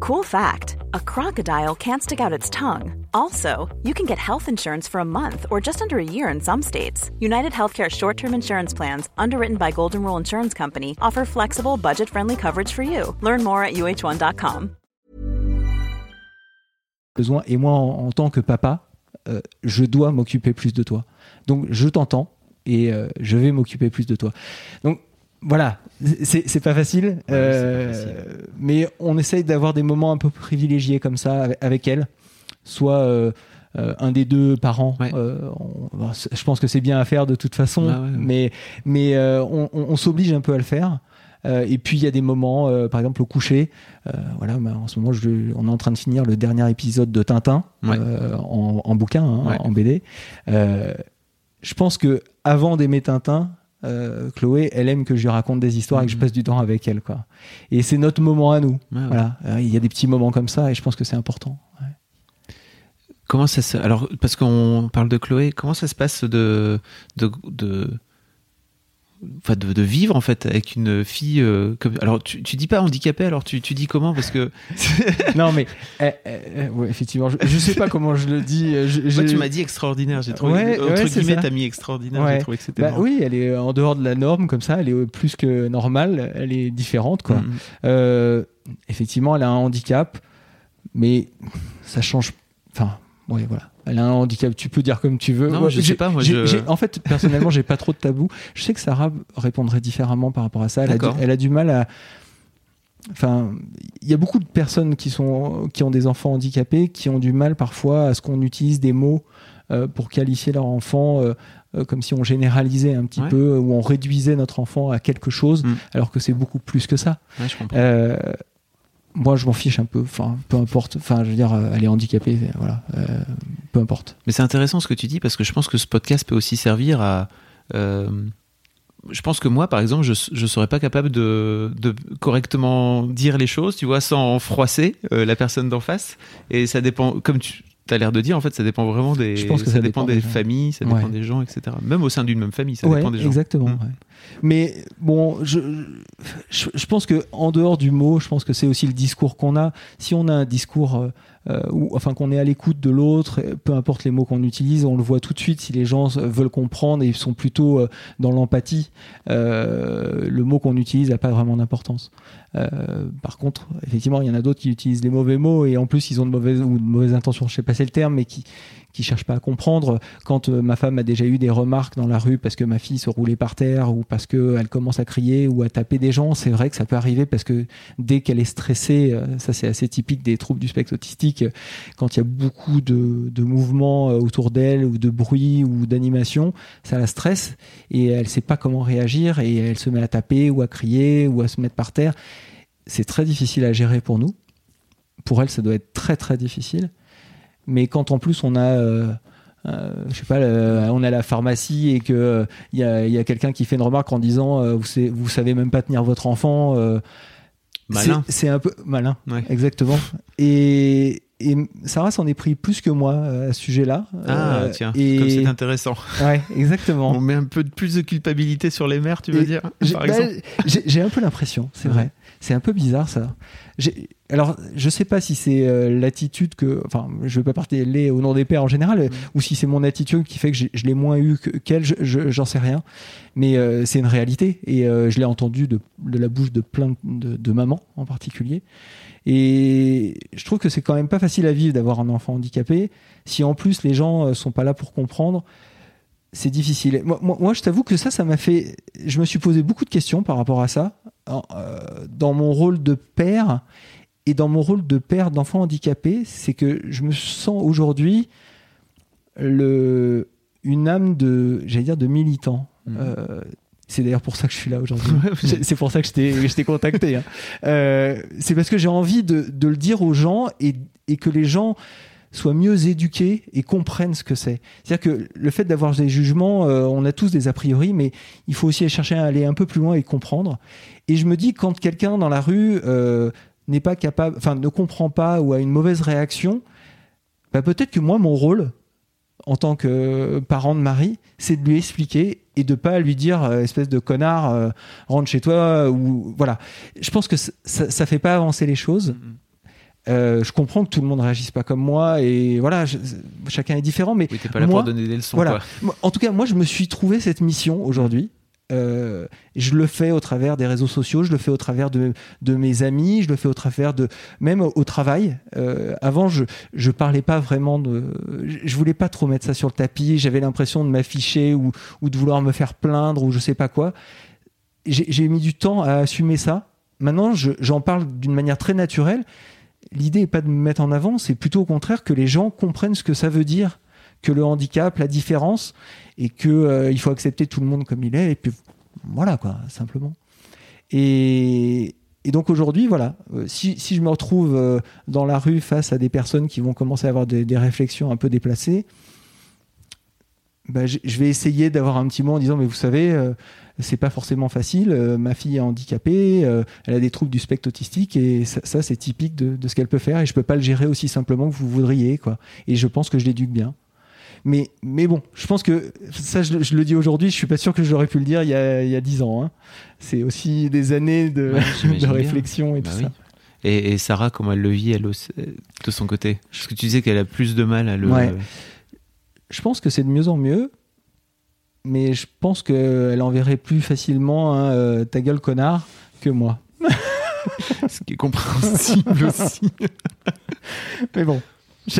Cool fact a crocodile can't stick out its tongue. Also, you can get health insurance for a month or just under a year in some states. United Healthcare short term insurance plans, underwritten by Golden Rule Insurance Company, offer flexible, budget friendly coverage for you. Learn more at uh1.com. Besoin, et moi, en, en tant que papa, euh, je dois m'occuper plus de toi. Donc, je t'entends et euh, je vais m'occuper plus de toi. Donc, voilà, c'est pas facile, euh, mais on essaye d'avoir des moments un peu privilégiés comme ça avec, elle, soit euh, euh, un des deux parents. je pense que c'est bien à faire de toute façon, bah mais mais on, s'oblige un peu à le faire. et puis il y a des moments, par exemple au coucher. voilà, bah, en ce moment, on est en train de finir le dernier épisode de Tintin en, bouquin, hein, en BD. je pense que avant d'aimer Tintin, euh, Chloé, elle aime que je lui raconte des histoires et que je mhm. passe du temps avec elle. Quoi. Et c'est notre moment à nous. voilà. Euh, il y a des petits moments comme ça et je pense que c'est important. Comment ça se... Alors, parce qu'on parle de Chloé, comment ça se passe de, de, de enfin de, vivre en fait avec une fille euh, comme alors tu, tu dis pas handicapée alors tu, tu dis comment parce que non mais eh, eh, eh, effectivement je, je, sais pas comment je le dis euh, je, tu m'as dit extraordinaire j'ai trouvé ouais, entre guillemets t'as mis extraordinaire j'ai trouvé que c'était bah, oui elle est en dehors de la norme comme ça elle est plus que normale elle est différente quoi. Mm. euh, effectivement elle a un handicap mais ça change enfin oui voilà elle a un handicap, tu peux dire comme tu veux. Non, je sais pas. Moi, En fait, personnellement, j'ai pas trop de tabou. Je sais que Sarah répondrait différemment par rapport à ça. Elle, a du, elle a du mal à. Enfin, il y a beaucoup de personnes qui sont qui ont des enfants handicapés qui ont du mal parfois à ce qu'on utilise des mots euh, pour qualifier leur enfant. Euh, euh, comme si on généralisait un petit peu ou on réduisait notre enfant à quelque chose, mm. alors que c'est beaucoup plus que ça. Ouais, je comprends moi je m'en fiche un peu. Enfin peu importe. Enfin je veux dire euh, elle est handicapée voilà. Euh, peu importe. Mais c'est intéressant ce que tu dis parce que je pense que ce podcast peut aussi servir à euh, je pense que moi par exemple je ne serais pas capable de, correctement dire les choses tu vois sans froisser la personne d'en face. Et ça dépend comme tu as l'air de dire en fait ça dépend vraiment des je pense que ça, dépend, des, familles ça dépend des gens etc même au sein d'une même famille ça dépend des gens exactement mm. Mais bon, je, je, pense que en dehors du mot, je pense que c'est aussi le discours qu'on a. Si on a un discours, euh, euh enfin qu'on est à l'écoute de l'autre, peu importe les mots qu'on utilise, on le voit tout de suite. Si les gens veulent comprendre et sont plutôt euh, dans l'empathie, euh, le mot qu'on utilise n'a pas vraiment d'importance. Par contre, effectivement, il y en a d'autres qui utilisent les mauvais mots et en plus ils ont de mauvaises ou de mauvaises intentions. Je sais pas c'est le terme, mais qui qui cherchent pas à comprendre. Quand euh, ma femme a déjà eu des remarques dans la rue parce que ma fille se roulait par terre ou parce qu'elle commence à crier ou à taper des gens, c'est vrai que ça peut arriver parce que dès qu'elle est stressée, euh, ça c'est assez typique des troubles du spectre autistique, euh, quand il y a beaucoup de, de mouvements autour d'elle ou de bruit ou d'animation, ça la stresse et elle sait pas comment réagir et elle se met à taper ou à crier ou à se mettre par terre. C'est très difficile à gérer pour nous. Pour elle, ça doit être très très difficile. Mais quand en plus on a euh, euh, je sais pas, on est à la pharmacie et que il y a, a quelqu'un qui fait une remarque en disant euh, vous, savez, vous savez même pas tenir votre enfant. euh, Malin. c'est- un peu malin, Ouais. exactement. Et, et Sarah s'en est pris plus que moi euh, à ce sujet-là. Ah, Euh, tiens, et... comme c'est intéressant. Ouais, exactement. On met un peu de plus de culpabilité sur les mères, tu veux Et dire J'ai bah, un peu l'impression, c'est Ouais. vrai. C'est un peu bizarre ça. J'ai- Alors, je sais pas si c'est euh, l'attitude que. Enfin, je vais pas parler au nom des pères en général, Mm. ou si c'est mon attitude qui fait que je l'ai moins eu que- qu'elle, je- je- j'en sais rien. Mais euh, c'est une réalité et euh, je l'ai entendu de, de la bouche de plein de, de mamans en particulier. Et je trouve que c'est quand même pas facile à vivre d'avoir un enfant handicapé. Si en plus les gens euh, sont pas là pour comprendre, c'est difficile. Moi, moi, moi, je t'avoue que ça, ça m'a fait. Je me suis posé beaucoup de questions par rapport à ça, dans mon rôle de père et dans mon rôle de père d'enfant handicapé. C'est que je me sens aujourd'hui le une âme de, j'allais dire, de militant. Mhm. Euh, c'est d'ailleurs pour ça que je suis là aujourd'hui. C'est- pour ça que je t'ai contacté. hein. Euh, c'est parce que j'ai envie de, de le dire aux gens et, et que les gens soient mieux éduqués et comprennent ce que c'est. C'est-à-dire que le fait d'avoir des jugements, euh, on a tous des a priori, mais il faut aussi chercher à aller un peu plus loin et comprendre. Et je me dis quand quelqu'un dans la rue n'est pas capable, enfin ne comprend pas ou a une mauvaise réaction, bah, peut-être que moi mon rôle en tant que parent de Marie, c'est de lui expliquer et de pas lui dire euh, espèce de connard euh, rentre chez toi ou voilà. Je pense que ça, ça, fait pas avancer les choses. Euh, je comprends que tout le monde réagisse pas comme moi et voilà, je- chacun est différent, mais Oui, t'es pas là Moi, pour donner des leçons, voilà. quoi. En tout cas, moi, je me suis trouvé cette mission aujourd'hui. Euh, je le fais au travers des réseaux sociaux, je le fais au travers de, mes amis, je le fais au travers de même au, travail. Euh, avant, je je parlais pas vraiment de, je voulais pas trop mettre ça sur le tapis. J'avais l'impression de m'afficher ou de vouloir me faire plaindre ou je sais pas quoi. J'ai mis du temps à assumer ça. Maintenant, je- j'en parle d'une manière très naturelle. L'idée est pas de me mettre en avant, c'est plutôt au contraire que les gens comprennent ce que ça veut dire que le handicap, la différence, et que euh, il faut accepter tout le monde comme il est, et puis voilà quoi, simplement. Et, et donc aujourd'hui, voilà, euh, si, je me retrouve euh, dans la rue face à des personnes qui vont commencer à avoir des, réflexions un peu déplacées, bah, je vais essayer d'avoir un petit mot en disant mais vous savez c'est pas forcément facile ma fille est handicapée elle a des troubles du spectre autistique et ça, ça, c'est typique de, de ce qu'elle peut faire et je peux pas le gérer aussi simplement que vous voudriez quoi et je pense que je l'éduque bien mais mais bon je pense que ça je, je le dis aujourd'hui je suis pas sûr que j'aurais pu le dire il y a il y a dix ans hein. c'est aussi des années de, Ouais, bien. réflexion et Bah tout oui. ça Et, et Sarah, comment elle le vit, elle de son côté? Parce que tu disais qu'elle a plus de mal à le. Ouais. je pense que c'est de mieux en mieux, mais je pense qu'elle enverrait plus facilement hein, euh, ta gueule connard que moi. Ce qui est compréhensible aussi. Mais bon,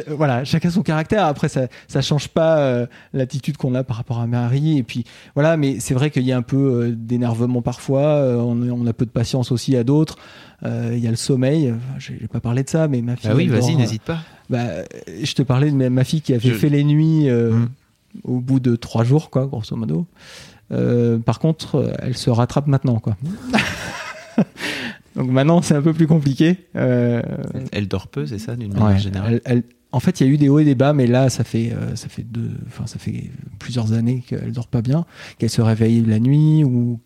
voilà, chacun son caractère. Après, ça, ça change pas euh, l'attitude qu'on a par rapport à Marie. Et puis voilà, mais c'est vrai qu'il y a un peu euh, d'énervement parfois. euh, on, on a peu de patience aussi à d'autres. Il y a le sommeil. J'ai pas parlé de ça, mais ma fille. Ah oui, vas-y, n'hésite pas. Bah, je te parlais de ma, fille qui avait Je- fait les nuits euh, Mm. au bout de trois jours, quoi, grosso modo. Par contre, elle se rattrape maintenant, quoi. Donc maintenant, c'est un peu plus compliqué. Euh, Elle dort peu, c'est ça, d'une manière ouais, générale elle- elle- en fait, il y a eu des hauts et des bas, mais là, ça fait, euh, ça fait deux, enfin, ça fait plusieurs années qu'elle dort pas bien, qu'elle se réveille la nuit ou,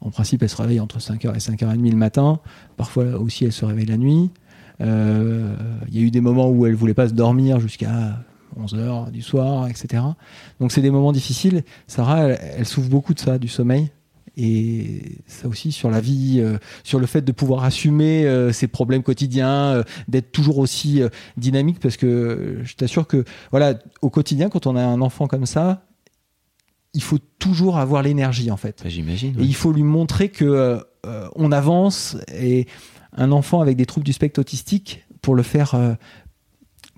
en principe, elle se réveille entre 5h et 5h30 le matin. Parfois aussi, elle se réveille la nuit. Euh, Il y a eu des moments où elle voulait pas se dormir jusqu'à 11h du soir, etc. Donc, c'est des moments difficiles. Sarah, elle, elle souffre beaucoup de ça, du sommeil. Et ça aussi sur la vie, euh, sur le fait de pouvoir assumer euh, ses problèmes quotidiens, euh, d'être toujours aussi dynamique, parce que je t'assure que voilà, au quotidien, quand on a un enfant comme ça, il faut toujours avoir l'énergie en fait. Bah, J'imagine. Et il faut lui montrer que on avance et un enfant avec des troubles du spectre autistique pour le faire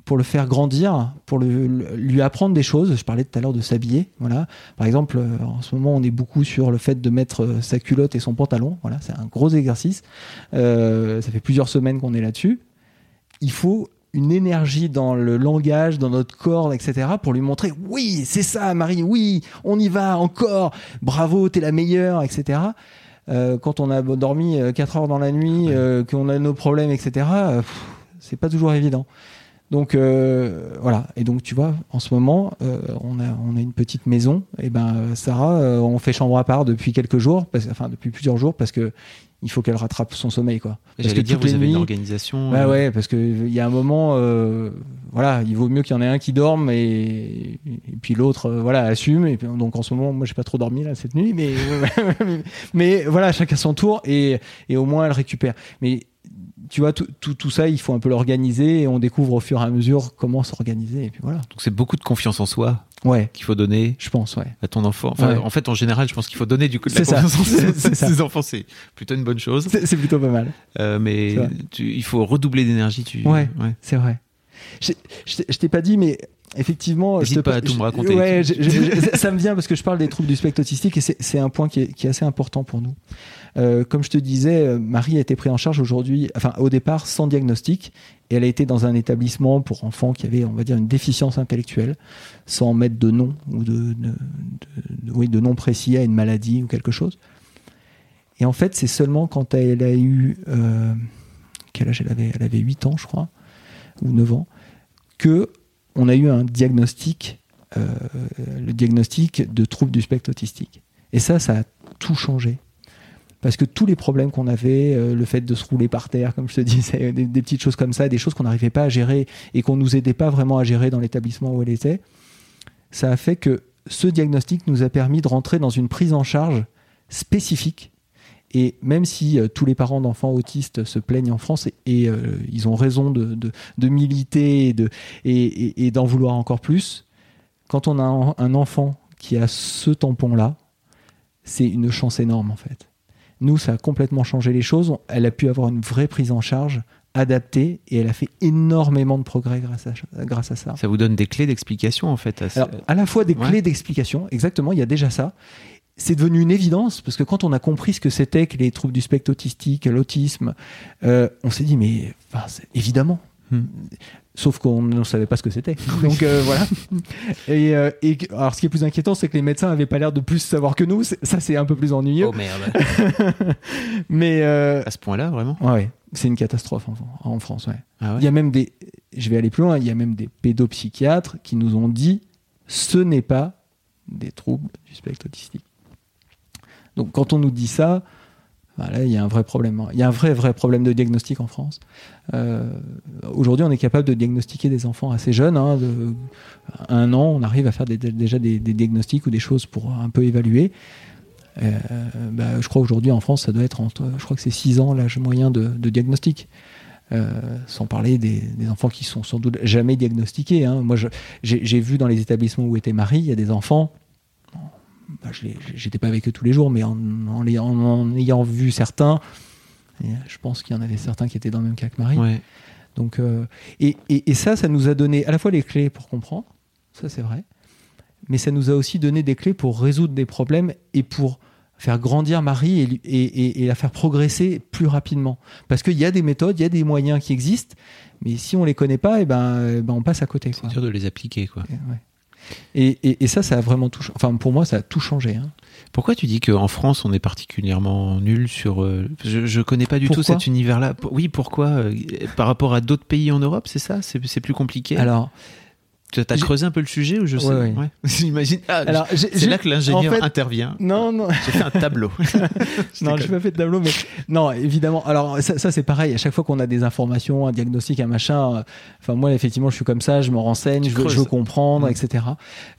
pour le faire grandir, pour le- lui apprendre des choses. Je parlais tout à l'heure de s'habiller. Voilà. Par exemple, euh, en ce moment, on est beaucoup sur le fait de mettre euh, sa culotte et son pantalon. Voilà, c'est un gros exercice. Euh, ça fait plusieurs semaines qu'on est là-dessus. Il faut une énergie dans le langage, dans notre corps, etc., pour lui montrer oui, c'est ça, Marie, oui, on y va encore, bravo, t'es la meilleure, etc. Euh, quand on a dormi 4 heures dans la nuit, euh, qu'on a nos problèmes, etc., c'est pas toujours évident. Donc euh, voilà. Et donc tu vois, en ce moment, euh, on a on a une petite maison. Et ben euh, Sarah, euh, on fait chambre à part depuis quelques jours, parce, enfin depuis plusieurs jours, parce que il faut qu'elle rattrape son sommeil, quoi. Parce que dire, vous avez une organisation. Bah ouais, parce que il y a un moment, euh, voilà, il vaut mieux qu'il y en ait un qui dorme et, et puis l'autre, voilà, assume. Et puis, donc en ce moment, moi, j'ai pas trop dormi là cette nuit, mais mais voilà, chacun son tour et, et au moins elle récupère. Mais tu vois, tout, tout, tout ça, il faut un peu l'organiser et on découvre au fur et à mesure comment s'organiser. Et puis voilà. Donc c'est beaucoup de confiance en soi Ouais, qu'il faut donner je pense, ouais. à ton enfant. Enfin, Ouais. en fait, en général, je pense qu'il faut donner du coup de la confiance en ses enfants. C'est plutôt une bonne chose. C'est plutôt pas mal. Euh, mais tu- il faut redoubler d'énergie. Tu... Ouais. C'est vrai. Je, je t'ai- je t'ai pas dit, mais effectivement. N'hésite pas à tout me raconter. Ouais, je- je- je- ça me vient parce que je parle des troubles du spectre autistique et c'est un point qui est, qui est assez important pour nous. Euh, comme je te disais, Marie a été prise en charge aujourd'hui, enfin au départ sans diagnostic, et elle a été dans un établissement pour enfants qui avaient, on va dire, une déficience intellectuelle, sans mettre de nom ou de, de- de- de- oui, de nom précis à une maladie ou quelque chose. Et en fait, c'est seulement quand elle a eu euh, quel âge elle avait? Elle avait 8 ans, je crois, ou 9 ans, que on a eu un diagnostic, euh, le diagnostic de trouble du spectre autistique. Et ça, ça a tout changé. Parce que tous les problèmes qu'on avait, euh, le fait de se rouler par terre, comme je te disais, des, des petites choses comme ça, des choses qu'on n'arrivait pas à gérer et qu'on nous aidait pas vraiment à gérer dans l'établissement où elle était, ça a fait que ce diagnostic nous a permis de rentrer dans une prise en charge spécifique. Et même si euh, tous les parents d'enfants autistes se plaignent en France, et, et, euh, ils ont raison de, de- de militer et de- et, et- d'en vouloir encore plus, quand on a un, un enfant qui a ce tampon-là, c'est une chance énorme en fait. Nous, ça a complètement changé les choses. Elle a pu avoir une vraie prise en charge adaptée et elle a fait énormément de progrès grâce à, grâce à ça. Ça vous donne des clés d'explication en fait. à ce- Alors, à la fois des Ouais. clés d'explication, exactement, il y a déjà ça. C'est devenu une évidence parce que quand on a compris ce que c'était que les troubles du spectre autistique, l'autisme, euh, on s'est dit mais enfin, c'est- évidemment. Hmm. Sauf qu'on ne savait pas ce que c'était. Donc euh, voilà. Et, euh, et alors ce qui est plus inquiétant, c'est que les médecins avaient pas l'air de plus savoir que nous. Ça c'est un peu plus ennuyeux. Oh merde. Mais euh, à ce point-là, vraiment? Ouais, ouais, c'est une catastrophe en, en France. Ouais. Ah ouais? Il y a même des, je vais aller plus loin, il y a même des pédopsychiatres qui nous ont dit ce n'est pas des troubles du spectre autistique. Donc quand on nous dit ça, bah il y a un vrai problème. Il y a un vrai, vrai problème de diagnostic en France. Euh, Aujourd'hui, on est capable de diagnostiquer des enfants assez jeunes. Hein, un an, on arrive à faire déjà des, diagnostics ou des choses pour un peu évaluer. Euh, bah, je crois aujourd'hui en France, ça doit être entre, je crois que c'est 6 ans l'âge moyen de, diagnostic. Euh, sans parler des, enfants qui sont sans doute jamais diagnostiqués. hein. Moi, j'ai vu dans les établissements où était Marie, il y a des enfants. Bah, je J'étais pas avec eux tous les jours, mais en, en les- en- en ayant vu certains, je pense qu'il y en avait certains qui étaient dans le même cas que Marie. Ouais. Donc, euh, et, et- et ça, ça nous a donné à la fois les clés pour comprendre, ça c'est vrai, mais ça nous a aussi donné des clés pour résoudre des problèmes et pour faire grandir Marie et, la faire progresser plus rapidement. Parce qu'il y a des méthodes, il y a des moyens qui existent, mais si on les connaît pas, et ben, eh ben on passe à côté. C'est dur de les appliquer, quoi. Ouais. Et, et- et ça, ça a vraiment tout. Enfin, pour moi, ça a tout changé. hein. Pourquoi tu dis qu'en France, on est particulièrement nul sur. euh, je, je connais pas du tout cet univers-là. Oui, pourquoi euh, Par rapport à d'autres pays en Europe, c'est ça? C'est plus compliqué? Alors, Tu as creusé un peu le sujet ou je sais Ouais, ouais. J'imagine. Ah, c'est là que l'ingénieur en fait- intervient. non, non. J'ai fait un tableau. Non, je n'ai pas fait de tableau, mais non, évidemment. Alors ça, ça, c'est pareil. À chaque fois qu'on a des informations, un diagnostic, un machin. euh, Enfin moi, effectivement, je suis comme ça. Je me renseigne, je veux, je creuses. veux comprendre, Mm. etc.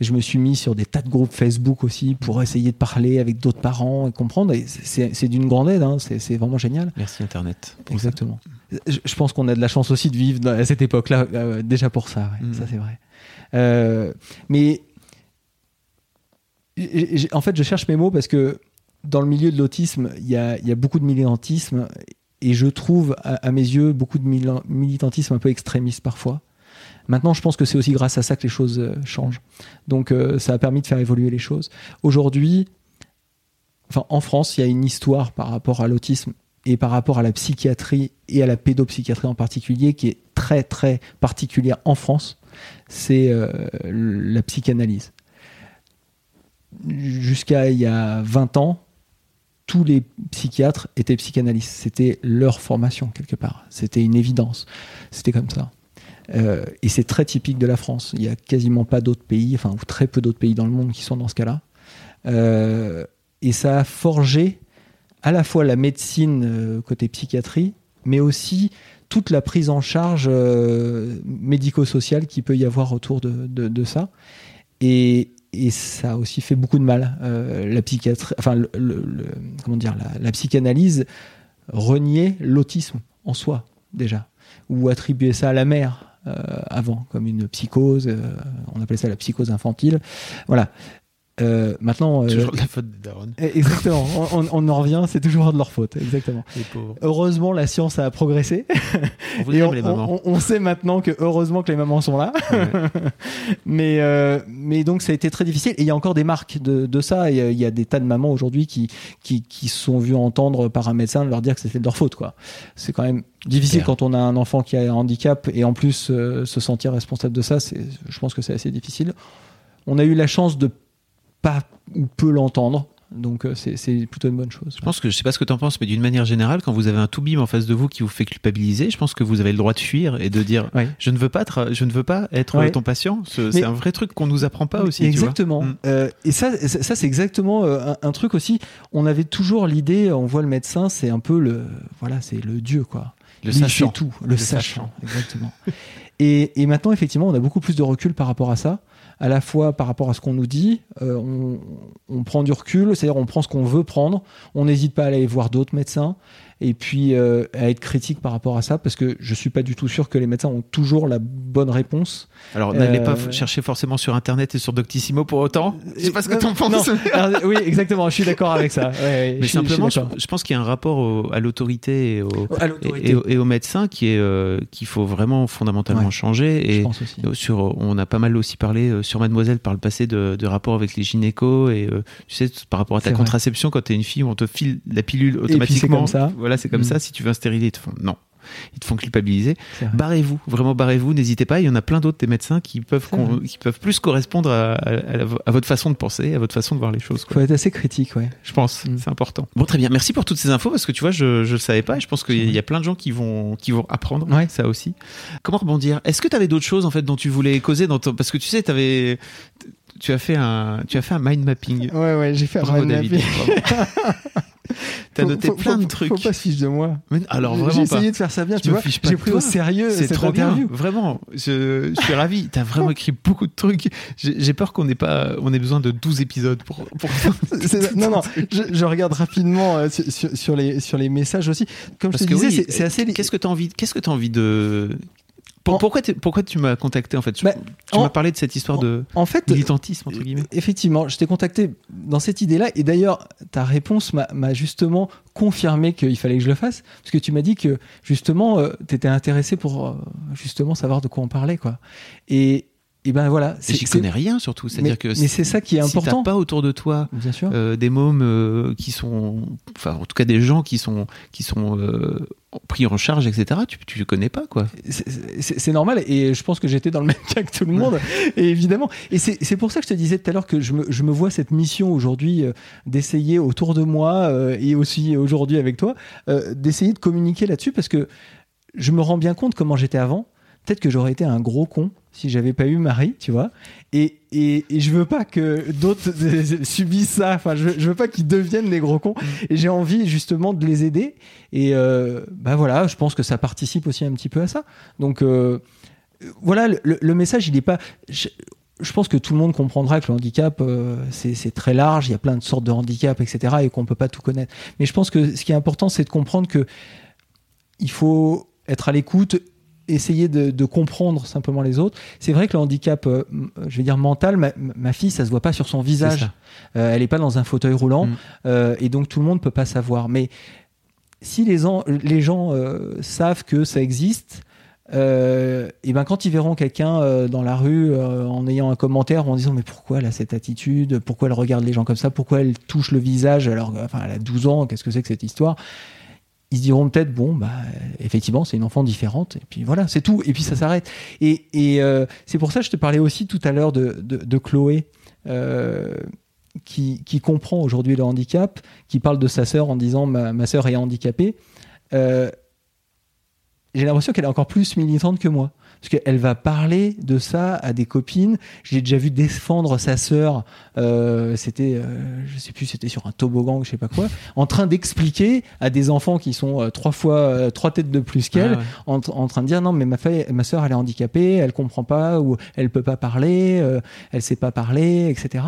Je me suis mis sur des tas de groupes Facebook aussi pour essayer de parler avec d'autres parents et comprendre. Et c'est d'une grande aide. Hein. C'est vraiment génial. Merci Internet. ça. Exactement. Je, pense qu'on a de la chance aussi de vivre à cette époque-là, euh, déjà pour ça, ouais, Mm. ça c'est vrai. Euh, mais en fait, je cherche mes mots parce que dans le milieu de l'autisme, il y a, beaucoup de militantisme et je trouve, à, mes yeux, beaucoup de militantisme un peu extrémiste parfois. Maintenant, je pense que c'est aussi grâce à ça que les choses euh, changent. Donc, euh, ça a permis de faire évoluer les choses. Aujourd'hui, en France, il y a une histoire par rapport à l'autisme et par rapport à la psychiatrie et à la pédopsychiatrie en particulier qui est très très particulière en France. C'est euh, la psychanalyse. Jusqu'à il y a 20 ans, tous les psychiatres étaient psychanalystes. C'était leur formation quelque part. C'était une évidence. C'était comme ça. Euh, et c'est très typique de la France. Il n'y a quasiment pas d'autres pays, enfin, ou très peu d'autres pays dans le monde qui sont dans ce cas-là. Euh, et ça a forgé à la fois la médecine côté psychiatrie, mais aussi toute la prise en charge euh, médico-sociale qui peut y avoir autour de, ça. Et, ça a aussi fait beaucoup de mal. Euh, la psychiatrie, enfin, psychanalyse reniait l'autisme en soi déjà, ou attribuait ça à la mère. Euh, avant, comme une psychose, on appelait ça la psychose infantile. Voilà. Euh, maintenant, euh, toujours de la faute des darons. Exactement. on, en revient, c'est toujours de leur faute. Exactement. Heureusement, la science a progressé. On vous aime, les mamans. On, sait maintenant que heureusement que les mamans sont là. Ouais. mais euh, mais donc ça a été très difficile. Et il y a encore des marques de, de ça. Il y, a, il y, a, des tas de mamans aujourd'hui qui qui qui sont vues entendre par un médecin leur dire que c'était de leur faute. Quoi. C'est quand même difficile quand on a un enfant qui a un handicap et en plus euh, se sentir responsable de ça. C'est, je pense que c'est assez difficile. On a eu la chance de pas ou peu l'entendre. Donc c'est plutôt une bonne chose. Je pense que je sais pas ce que tu en penses, mais d'une manière générale, quand vous avez un tout-bim en face de vous qui vous fait culpabiliser, je pense que vous avez le droit de fuir et de dire je ne veux pas être, je ne veux pas être ton patient. C'est un vrai truc qu'on nous apprend pas aussi. Exactement. Tu vois euh, et ça, ça c'est exactement euh, un, un, truc aussi. On avait toujours l'idée, on voit le médecin, c'est un peu le, voilà, c'est le dieu quoi. Le Lui sachant. tout, le, le sachant. sachant. Exactement. et, et maintenant, effectivement, on a beaucoup plus de recul par rapport à ça à la fois par rapport à ce qu'on nous dit, euh, on, on, prend du recul, c'est-à-dire on prend ce qu'on veut prendre, on n'hésite pas à aller voir d'autres médecins, et puis euh, à être critique par rapport à ça, parce que je suis pas du tout sûr que les médecins ont toujours la bonne réponse. Alors n'allez euh... pas chercher forcément sur Internet et sur Doctissimo pour autant. Je sais pas ce que tu en penses. Alors, oui, exactement, je suis d'accord avec ça. Ouais, Mais je, simplement, je, je, pense qu'il y a un rapport au, à l'autorité et, au, et, et, et, aux médecins qui est euh, qu'il faut vraiment fondamentalement ouais, changer. Et sur, on a pas mal aussi parlé euh, sur Mademoiselle par le passé de, de rapport avec les gynécos et euh, tu sais par rapport à ta contraception quand tu es une fille, on te file la pilule automatiquement. comme ça. Voilà, c'est comme mmh. ça. Si tu veux un stérilet, ils te font non ils te font culpabiliser. Barrez-vous, vraiment barrez-vous, n'hésitez pas. Il y en a plein d'autres des médecins qui peuvent, qui peuvent plus correspondre à, à, à, votre façon de penser, à votre façon de voir les choses. Il faut être assez critique, ouais. Je pense, mm. c'est important. Bon, très bien. Merci pour toutes ces infos parce que tu vois, je ne le savais pas et je pense qu'il y a plein de gens qui vont, qui vont apprendre ouais. ça aussi. Comment rebondir? Est-ce que tu avais d'autres choses en fait dont tu voulais causer dans ton... Parce que tu sais, tu avais tu as fait un tu as fait un mind mapping. Ouais ouais, j'ai fait Bravo, un mind David. T'as noté faut, plein faut, de trucs. Faut pas se fiche de moi. Mais alors vraiment J'ai essayé pas. de faire ça bien, je tu vois. J'ai pris toi. au sérieux C'est trop interview. bien. Vraiment, je, je suis ravi. T'as vraiment écrit beaucoup de trucs. J'ai peur qu'on ait pas, on ait besoin de 12 épisodes pour. pour... non non, je, je, regarde rapidement euh, sur, sur, les sur les messages aussi. Comme Parce je te disais, oui, c'est assez. Qu'est-ce que t'as envie Qu'est-ce que t'as envie de pourquoi, pourquoi tu m'as contacté en fait? Bah, Tu m'as parlé de cette histoire de en fait, militantisme entre guillemets. Effectivement, je t'ai contacté dans cette idée-là et d'ailleurs ta réponse m'a justement confirmé qu'il fallait que je le fasse parce que tu m'as dit que justement euh, tu étais intéressé pour euh, justement savoir de quoi on parlait quoi. Et et ben voilà. J'y connais rien surtout. C'est-à-dire que mais c'est ça qui est si important. Si t'as pas autour de toi Bien sûr. Euh, des mômes euh, qui sont, enfin en tout cas des gens qui sont qui sont euh, pris en charge, etc. Tu tu connais pas quoi. C'est normal et je pense que j'étais dans le même cas que tout le monde. et évidemment. Et c'est pour ça que je te disais tout à l'heure que je me, je me vois cette mission aujourd'hui euh, d'essayer autour de moi euh, et aussi aujourd'hui avec toi euh, d'essayer de communiquer là-dessus parce que je me rends bien compte comment j'étais avant. Peut-être que j'aurais été un gros con si j'avais pas eu Marie, tu vois. Et, et, et je veux pas que d'autres subissent ça. Enfin, je, je veux pas qu'ils deviennent des gros cons. Et j'ai envie justement de les aider. Et euh, bah voilà, je pense que ça participe aussi un petit peu à ça. Donc euh, voilà, le, le, message, il est pas. Je, je pense que tout le monde comprendra que le handicap, euh, c'est très large, il y a plein de sortes de handicaps, etc., et qu'on peut pas tout connaître. Mais je pense que ce qui est important, c'est de comprendre que il faut être à l'écoute essayer de, de, comprendre simplement les autres. C'est vrai que le handicap, euh, je vais dire mental, ma, ma, fille, ça se voit pas sur son visage. Euh, elle est pas dans un fauteuil roulant, mm. euh, et donc tout le monde peut pas savoir. Mais si les, en, les gens savent que ça existe, euh, et ben quand ils verront quelqu'un euh, dans la rue euh, en ayant un commentaire en disant mais pourquoi elle a cette attitude, pourquoi elle regarde les gens comme ça, pourquoi elle touche le visage alors enfin elle a 12 ans, qu'est-ce que c'est que cette histoire? Ils se diront peut-être bon bah effectivement c'est une enfant différente et puis voilà c'est tout et puis ça s'arrête et, et euh, c'est pour ça que je te parlais aussi tout à l'heure de, de, Chloé euh, qui, qui comprend aujourd'hui le handicap qui parle de sa sœur en disant ma, ma sœur est handicapée euh, j'ai l'impression qu'elle est encore plus militante que moi. Parce qu'elle va parler de ça à des copines. J'ai déjà vu défendre sa sœur. Euh, c'était, euh, je sais plus, c'était sur un toboggan, je sais pas quoi, en train d'expliquer à des enfants qui sont euh, trois fois, trois têtes de plus qu'elle, Ah ouais. en, en train de dire non, mais ma, ma sœur, elle est handicapée, elle comprend pas ou elle peut pas parler, euh, elle sait pas parler, etc.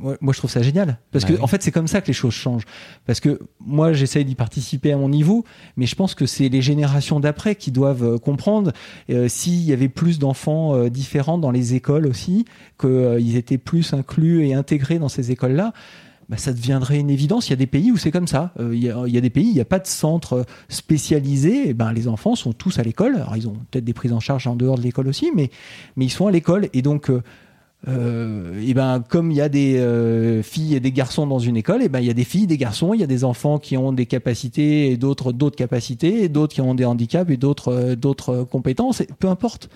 Moi, moi, je trouve ça génial parce Bah que oui. en fait, c'est comme ça que les choses changent. Parce que moi, j'essaye d'y participer à mon niveau, mais je pense que c'est les générations d'après qui doivent euh, comprendre euh, s'il y avait plus d'enfants euh, différents dans les écoles aussi, qu'ils étaient plus inclus et intégrés dans ces écoles-là. Bah, ça deviendrait une évidence. Il y a des pays où c'est comme ça. Il, y a, il y a des pays, il n'y a pas de centre spécialisé. Et ben, les enfants sont tous à l'école. Alors, ils ont peut-être des prises en charge en dehors de l'école aussi, mais, mais ils sont à l'école. Et donc, euh, et ben, comme il y a des euh, filles et des garçons dans une école, et ben, il y a des filles, des garçons, il y a des enfants qui ont des capacités et d'autres d'autres capacités, d'autres qui ont des handicaps et d'autres euh, d'autres compétences. Peu importe.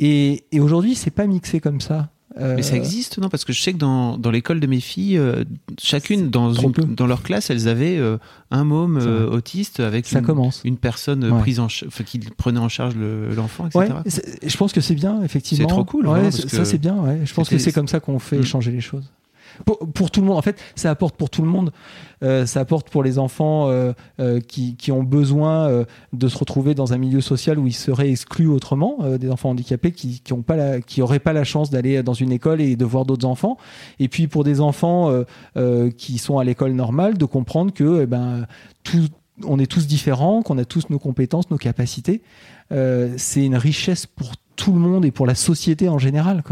Et, et aujourd'hui, c'est pas mixé comme ça. Euh, Mais ça existe, non? Parce que je sais que dans, dans l'école de mes filles, euh, chacune dans, une- dans leur classe, elles avaient euh, un môme autiste avec Ça une, commence. une personne Ouais. prise en qui prenait en charge le- l'enfant, etc. Ouais, je pense que c'est bien, effectivement. C'est trop cool, Ouais, vraiment, ça c'est bien. Je pense que c'est comme ça qu'on fait Mm. changer les choses. Pour, tout le monde, en fait, ça apporte pour tout le monde. Euh, ça apporte pour les enfants euh, euh, qui, qui ont besoin de se retrouver dans un milieu social où ils seraient exclus autrement, des enfants handicapés qui qui ont pas la, qui pas la chance d'aller dans une école et de voir d'autres enfants. Et puis pour des enfants qui sont à l'école normale, de comprendre que eh ben tout, on est tous différents, qu'on a tous nos compétences, nos capacités. C'est une richesse pour tout le monde et pour la société en général.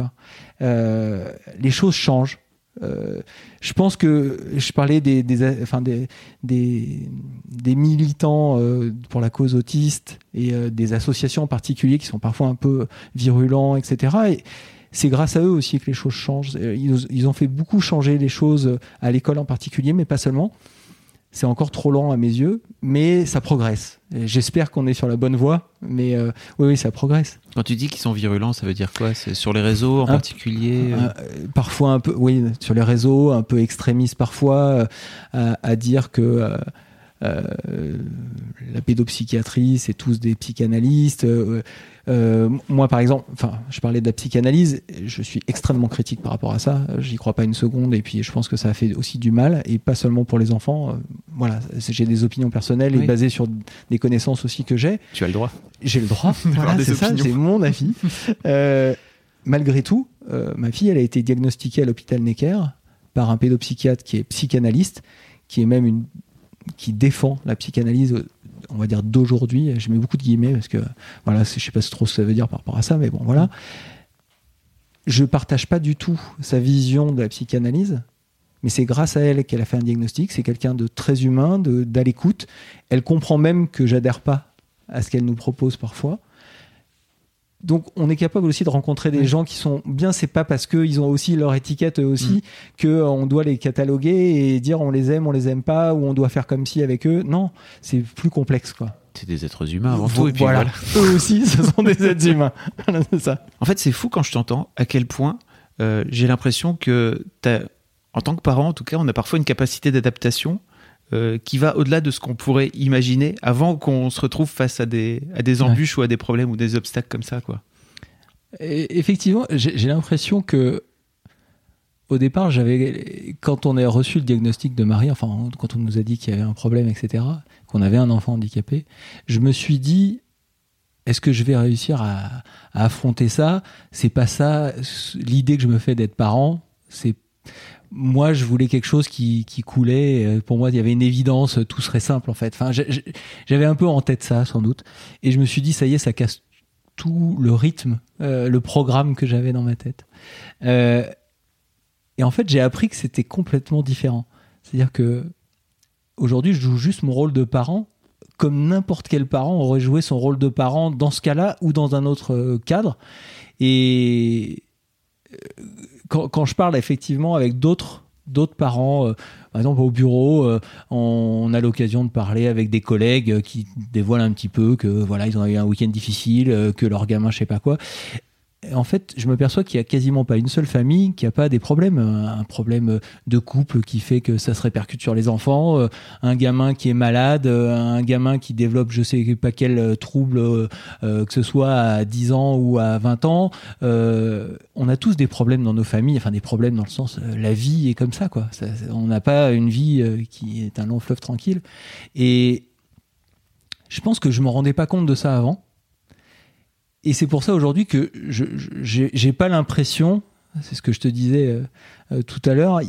Les choses changent. Euh, je pense que je parlais des, des, enfin des, des, des militants euh, pour la cause autiste et euh, des associations en particulier qui sont parfois un peu virulents, etc. Et c'est grâce à eux aussi que les choses changent. Euh, Ils, ils ont fait beaucoup changer les choses à l'école en particulier, mais pas seulement. C'est encore trop lent à mes yeux, mais ça progresse. J'espère qu'on est sur la bonne voie, mais euh, oui, oui, ça progresse. Quand tu dis qu'ils sont virulents, ça veut dire quoi? C'est sur les réseaux en Un- particulier euh, Euh, parfois un peu, oui, sur les réseaux, un peu extrémiste parfois, euh, à, à dire que la pédopsychiatrie, c'est tous des psychanalystes. Euh, euh, moi, par exemple, enfin, je parlais de la psychanalyse, je suis extrêmement critique par rapport à ça. J'y crois pas une seconde, et puis je pense que ça a fait aussi du mal, et pas seulement pour les enfants. Euh, voilà, j'ai des opinions personnelles Oui. et basées sur des connaissances aussi que j'ai. Tu as le droit. J'ai le droit. voilà, c'est ça, c'est mon avis. Euh, malgré tout, euh, ma fille, elle a été diagnostiquée à l'hôpital Necker par un pédopsychiatre qui est psychanalyste, qui est même une qui défend la psychanalyse, on va dire d'aujourd'hui. Je mets beaucoup de guillemets parce que voilà, je sais pas trop ce que ça veut dire par rapport à ça, mais bon, voilà. Je partage pas du tout sa vision de la psychanalyse. Mais c'est grâce à elle qu'elle a fait un diagnostic. C'est quelqu'un de très humain, de- d'à l'écoute. Elle comprend même que j'adhère pas à ce qu'elle nous propose parfois. Donc, on est capable aussi de rencontrer des gens qui sont bien. C'est pas parce qu'ils ont aussi leur étiquette eux aussi que euh, on doit les cataloguer et dire on les aime, on les aime pas, ou on doit faire comme si avec eux. Non, c'est plus complexe, quoi. C'est des êtres humains avant tout. Et puis voilà. voilà. Eux aussi, ce sont des êtres humains. Ça. En fait, c'est fou quand je t'entends à quel point euh, j'ai l'impression que, en tant que parent, en tout cas, on a parfois une capacité d'adaptation euh, qui va au-delà de ce qu'on pourrait imaginer avant qu'on se retrouve face à des, à des Ouais. embûches ou à des problèmes ou des obstacles comme ça. Quoi. Et effectivement, j'ai j'ai l'impression que au départ, j'avais quand on a reçu le diagnostic de Marie, enfin quand on nous a dit qu'il y avait un problème, etc., qu'on avait un enfant handicapé, je me suis dit est-ce que je vais réussir à, à affronter ça? C'est pas ça l'idée que je me fais d'être parent. C'est moi, je voulais quelque chose qui, qui coulait. Euh, Pour moi, il y avait une évidence, tout serait simple en fait. J'avais un peu en tête ça, sans doute. Et je me suis dit, ça y est, ça casse tout le rythme, euh, le programme que j'avais dans ma tête. Euh, et en fait, j'ai appris que c'était complètement différent. C'est-à-dire que aujourd'hui, je joue juste mon rôle de parent comme n'importe quel parent aurait joué son rôle de parent dans ce cas-là ou dans un autre cadre. Et quand, je parle effectivement avec d'autres parents, euh, par exemple au bureau, euh, on, a l'occasion de parler avec des collègues qui dévoilent un petit peu que voilà ils ont eu un week-end difficile, euh, que leur gamin je sais pas quoi en fait, je me perçois qu'il y a quasiment pas une seule famille qui a pas des problèmes. Un problème de couple qui fait que ça se répercute sur les enfants, euh, un gamin qui est malade, euh, un gamin qui développe je sais pas quel euh, trouble, que ce soit à 10 ans ou à 20 ans. on a tous des problèmes dans nos familles, enfin des problèmes dans le sens, la vie est comme ça, quoi. On n'a pas une vie qui est un long fleuve tranquille. Et je pense que je me rendais pas compte de ça avant et c'est pour ça aujourd'hui que je j'ai pas l'impression, c'est ce que je te disais euh, euh, tout à l'heure,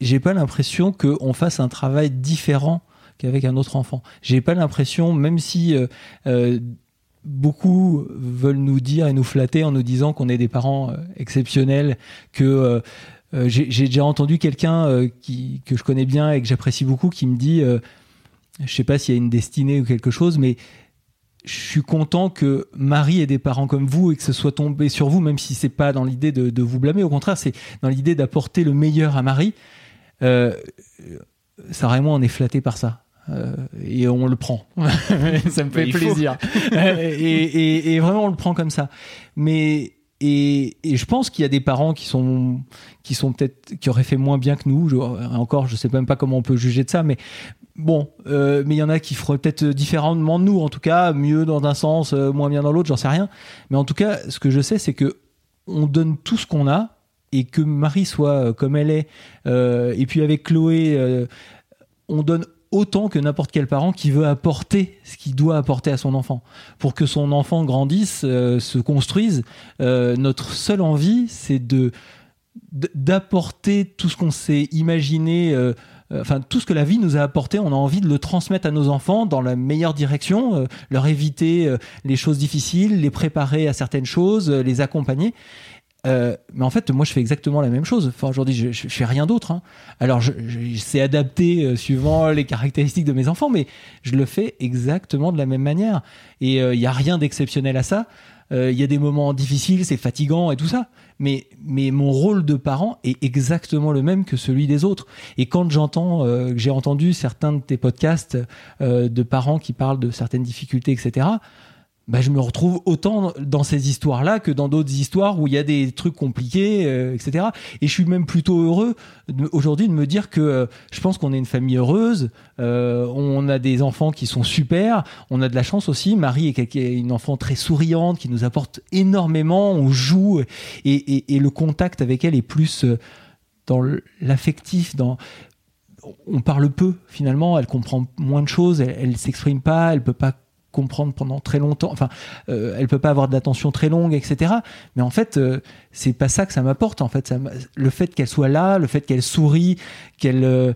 j'ai pas l'impression qu'on fasse un travail différent qu'avec un autre enfant. J'ai pas l'impression, même si euh, beaucoup veulent nous dire et nous flatter en nous disant qu'on est des parents exceptionnels, que j'ai déjà entendu quelqu'un qui que je connais bien et que j'apprécie beaucoup qui me dit, je sais pas s'il y a une destinée ou quelque chose, mais je suis content que Marie ait des parents comme vous et que ce soit tombé sur vous, même si c'est pas dans l'idée de, vous blâmer. Au contraire, c'est dans l'idée d'apporter le meilleur à Marie. Euh, Sarah et moi, on est flattés par ça. Euh, et on le prend. ça me fait plaisir. et, et, vraiment, on le prend comme ça. Mais et, et, je pense qu'il y a des parents qui sont qui sont peut-être qui auraient fait moins bien que nous. Encore, je sais même pas comment on peut juger de ça, mais bon, euh, mais il y en a qui feraient peut-être différemment de nous, en tout cas, mieux dans un sens, euh, moins bien dans l'autre, j'en sais rien. Mais en tout cas, ce que je sais, c'est que on donne tout ce qu'on a et que Marie soit euh, comme elle est. et puis avec Chloé, on donne autant que n'importe quel parent qui veut apporter ce qu'il doit apporter à son enfant. Pour que son enfant grandisse, euh, se construise, euh, notre seule envie, c'est de d'apporter tout ce qu'on s'est imaginé, euh, enfin tout ce que la vie nous a apporté, on a envie de le transmettre à nos enfants dans la meilleure direction, leur éviter les choses difficiles, les préparer à certaines choses, les accompagner. Euh, mais en fait, moi, je fais exactement la même chose. Enfin, aujourd'hui, je, je, fais rien d'autre. Hein. Alors, je, je sais adapter euh, suivant les caractéristiques de mes enfants, mais je le fais exactement de la même manière. Et il euh, n'y a rien d'exceptionnel à ça. Il y a des moments difficiles, c'est fatigant et tout ça. Mais, mais mon rôle de parent est exactement le même que celui des autres. Et quand j'entends, j'ai entendu certains de tes podcasts de parents qui parlent de certaines difficultés, etc bah, je me retrouve autant dans ces histoires-là que dans d'autres histoires où il y a des trucs compliqués, euh, etc. Et je suis même plutôt heureux aujourd'hui de me dire que euh, je pense qu'on est une famille heureuse, euh, on a des enfants qui sont super, on a de la chance aussi. Marie est, une enfant très souriante qui nous apporte énormément, on joue et, le contact avec elle est plus dans l'affectif, dans on parle peu finalement, elle comprend moins de choses, elle, elle s'exprime pas, elle peut pas comprendre pendant très longtemps. Enfin, euh, elle peut pas avoir d'attention très longue, etc. Mais en fait, euh, c'est pas ça que ça m'apporte. En fait, ça le fait qu'elle soit là, le fait qu'elle sourit, qu'elle, euh,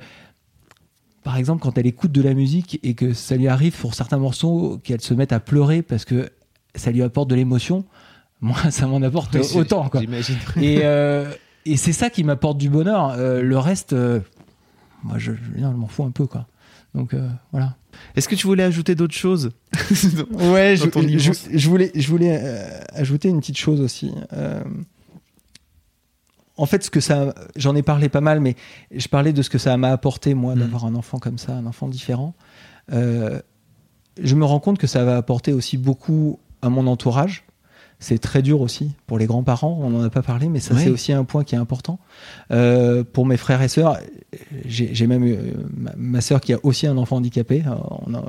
par exemple, quand elle écoute de la musique et que ça lui arrive pour certains morceaux qu'elle se mette à pleurer parce que ça lui apporte de l'émotion. Moi, ça m'en apporte autant. Quoi. Et, euh, et c'est ça qui m'apporte du bonheur. le reste, moi, je, je, m'en fous un peu, quoi. Donc voilà. Est-ce que tu voulais ajouter d'autres choses Ouais, je, voulais, je voulais euh, ajouter une petite chose aussi. Euh, en fait, ce que ça, j'en ai parlé pas mal, mais je parlais de ce que ça m'a apporté moi mm. d'avoir un enfant comme ça, un enfant différent. Euh, je me rends compte que ça va apporter aussi beaucoup à mon entourage c'est très dur aussi pour les grands-parents. On n'en a pas parlé, mais ça, c'est aussi un point qui est important. Euh, pour mes frères et sœurs, j'ai même euh, ma, ma sœur qui a aussi un enfant handicapé.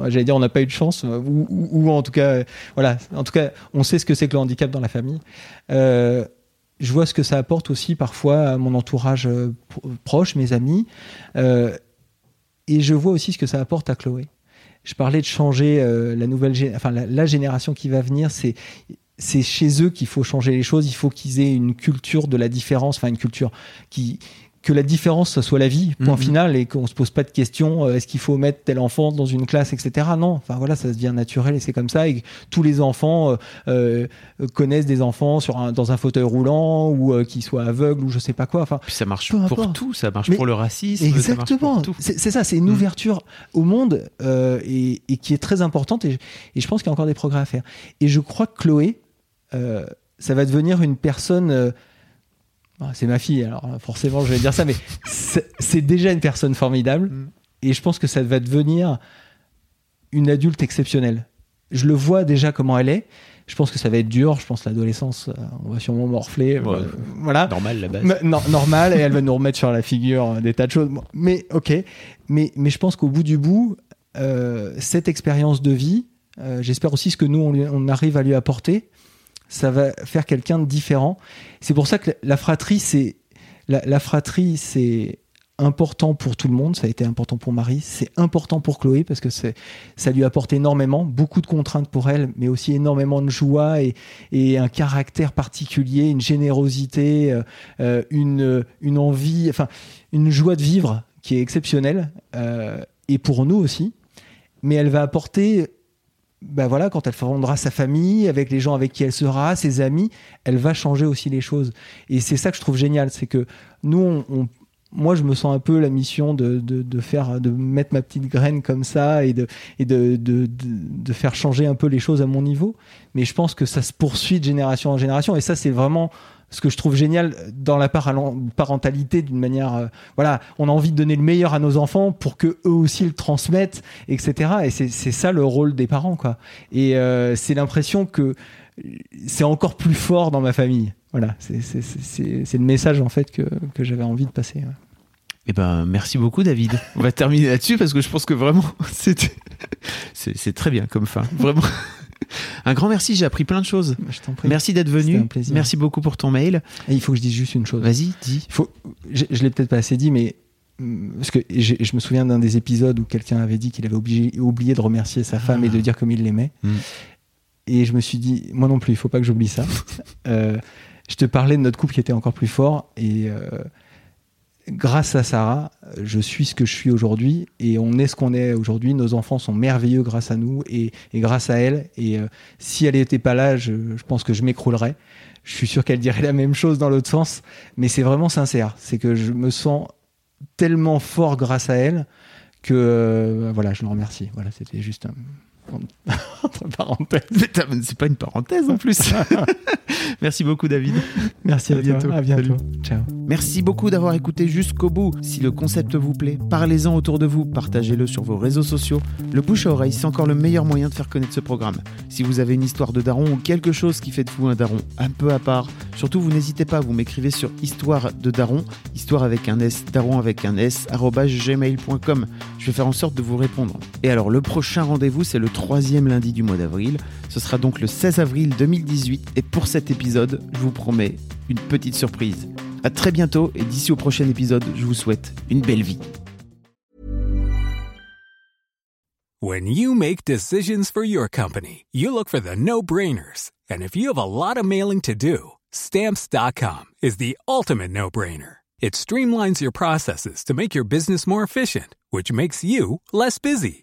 J'allais dire, on n'a pas eu de chance, euh, ou, en tout cas, voilà. En tout cas, on sait ce que c'est que le handicap dans la famille. je vois ce que ça apporte aussi parfois à mon entourage proche, mes amis. et je vois aussi ce que ça apporte à Chloé je parlais de changer la nouvelle enfin la, génération qui va venir c'est c'est chez eux qu'il faut changer les choses. Il faut qu'ils aient une culture de la différence, enfin une culture qui que la différence ce soit la vie point Mhm. final et qu'on se pose pas de questions euh, est-ce qu'il faut mettre tel enfant dans une classe etc non enfin voilà ça devient naturel et c'est comme ça et tous les enfants euh, euh, connaissent des enfants sur un, dans un fauteuil roulant ou qui soient aveugles ou je sais pas quoi enfin Puis ça marche pour tout, ça marche Mais pour le racisme, Exactement. C'est ça, c'est une Mm. ouverture au monde et, et qui est très importante et, et je pense qu'il y a encore des progrès à faire. Et je crois que Chloé, euh, ça va devenir une personne. euh, ah, c'est ma fille, alors forcément je vais dire ça, mais c'est déjà une personne formidable Mm. et je pense que ça va devenir une adulte exceptionnelle. Je le vois déjà comment elle est. Je pense que ça va être dur. Je pense que l'adolescence, euh, on va sûrement morfler. Ouais. euh, voilà. Normal, la base. Mais- non, normal, et elle va nous remettre sur la figure euh, des tas de choses. Bon, Mais ok, mais, mais je pense qu'au bout du bout, euh, cette expérience de vie, euh, j'espère aussi ce que nous, on, lui- on arrive à lui apporter, ça va faire quelqu'un de différent. C'est pour ça que la, fratrie, c'est la, fratrie, c'est important pour tout le monde. Ça a été important pour Marie, c'est important pour Chloé parce que ça lui apporte énormément, beaucoup de contraintes pour elle, mais aussi énormément de joie et, un caractère particulier, une générosité, euh, euh, une, une envie, enfin une joie de vivre qui est exceptionnelle euh, et pour nous aussi. Mais elle va apporter, ben voilà, quand elle fondera sa famille, avec les gens avec qui elle sera, ses amis, elle va changer aussi les choses. Et c'est ça que je trouve génial, c'est que nous, moi, je me sens un peu la mission de, de, de faire, de mettre ma petite graine comme ça et de, et de, de faire changer un peu les choses à mon niveau. Mais je pense que ça se poursuit de génération en génération. Et ça, c'est vraiment ce que je trouve génial dans la parentalité d'une manière. euh, voilà, on a envie de donner le meilleur à nos enfants pour que eux aussi le transmettent, etc. Et c'est ça le rôle des parents, quoi. Et euh, c'est l'impression que c'est encore plus fort dans ma famille. Voilà, c'est le message en fait que, que j'avais envie de passer. Eh ben, merci beaucoup, David. On va terminer là-dessus parce que je pense que vraiment, c'est très bien comme fin. Vraiment. Un grand merci, j'ai appris plein de choses. Je prie. Merci d'être venu. un plaisir. Merci beaucoup pour ton mail. Et il faut que je dise juste une chose. Vas-y, dis. Il faut, je, je l'ai peut-être pas assez dit, mais hum, parce que je me souviens d'un des épisodes où quelqu'un avait dit qu'il avait obligé- oublié de remercier sa femme Ah. et de dire comme il l'aimait. Mm. Et je me suis dit, moi non plus, il faut pas que j'oublie ça. Euh, je te parlais de notre couple qui était encore plus fort et euh, grâce à Sarah, je suis ce que je suis aujourd'hui et on est ce qu'on est aujourd'hui. Nos enfants sont merveilleux grâce à nous et, et grâce à elle. Et euh, si elle n'était pas là, je, pense que je m'écroulerais. Je suis sûr qu'elle dirait la même chose dans l'autre sens, mais c'est vraiment sincère. C'est que je me sens tellement fort grâce à elle que euh, voilà, je le remercie. Voilà, c'était juste entre parenthèses. C'est pas une parenthèse en plus. Merci beaucoup, David. Merci à, À bientôt. toi. À bientôt. Ciao. Merci beaucoup d'avoir écouté jusqu'au bout. Si le concept vous plaît, parlez-en autour de vous, partagez-le sur vos réseaux sociaux. Le bouche à oreille, c'est encore le meilleur moyen de faire connaître ce programme. Si vous avez une histoire de daron ou quelque chose qui fait de vous un daron un peu à part, surtout vous n'hésitez pas, vous m'écrivez sur histoire de daron, histoire avec un S, daron avec un S, gmail.com. Je vais faire en sorte de vous répondre. Et alors, le prochain rendez-vous, c'est le troisième lundi du mois d'avril. Ce sera donc le 16 avril 2018. Et pour cet épisode, je vous promets une petite surprise. À très bientôt et d'ici au prochain épisode, je vous souhaite une belle vie. When you make decisions for your company, you look for the no brainers. And if you have a lot of mailing to do, stamps.com is the ultimate no brainer. It streamlines your processes to make your business more efficient, which makes you less busy.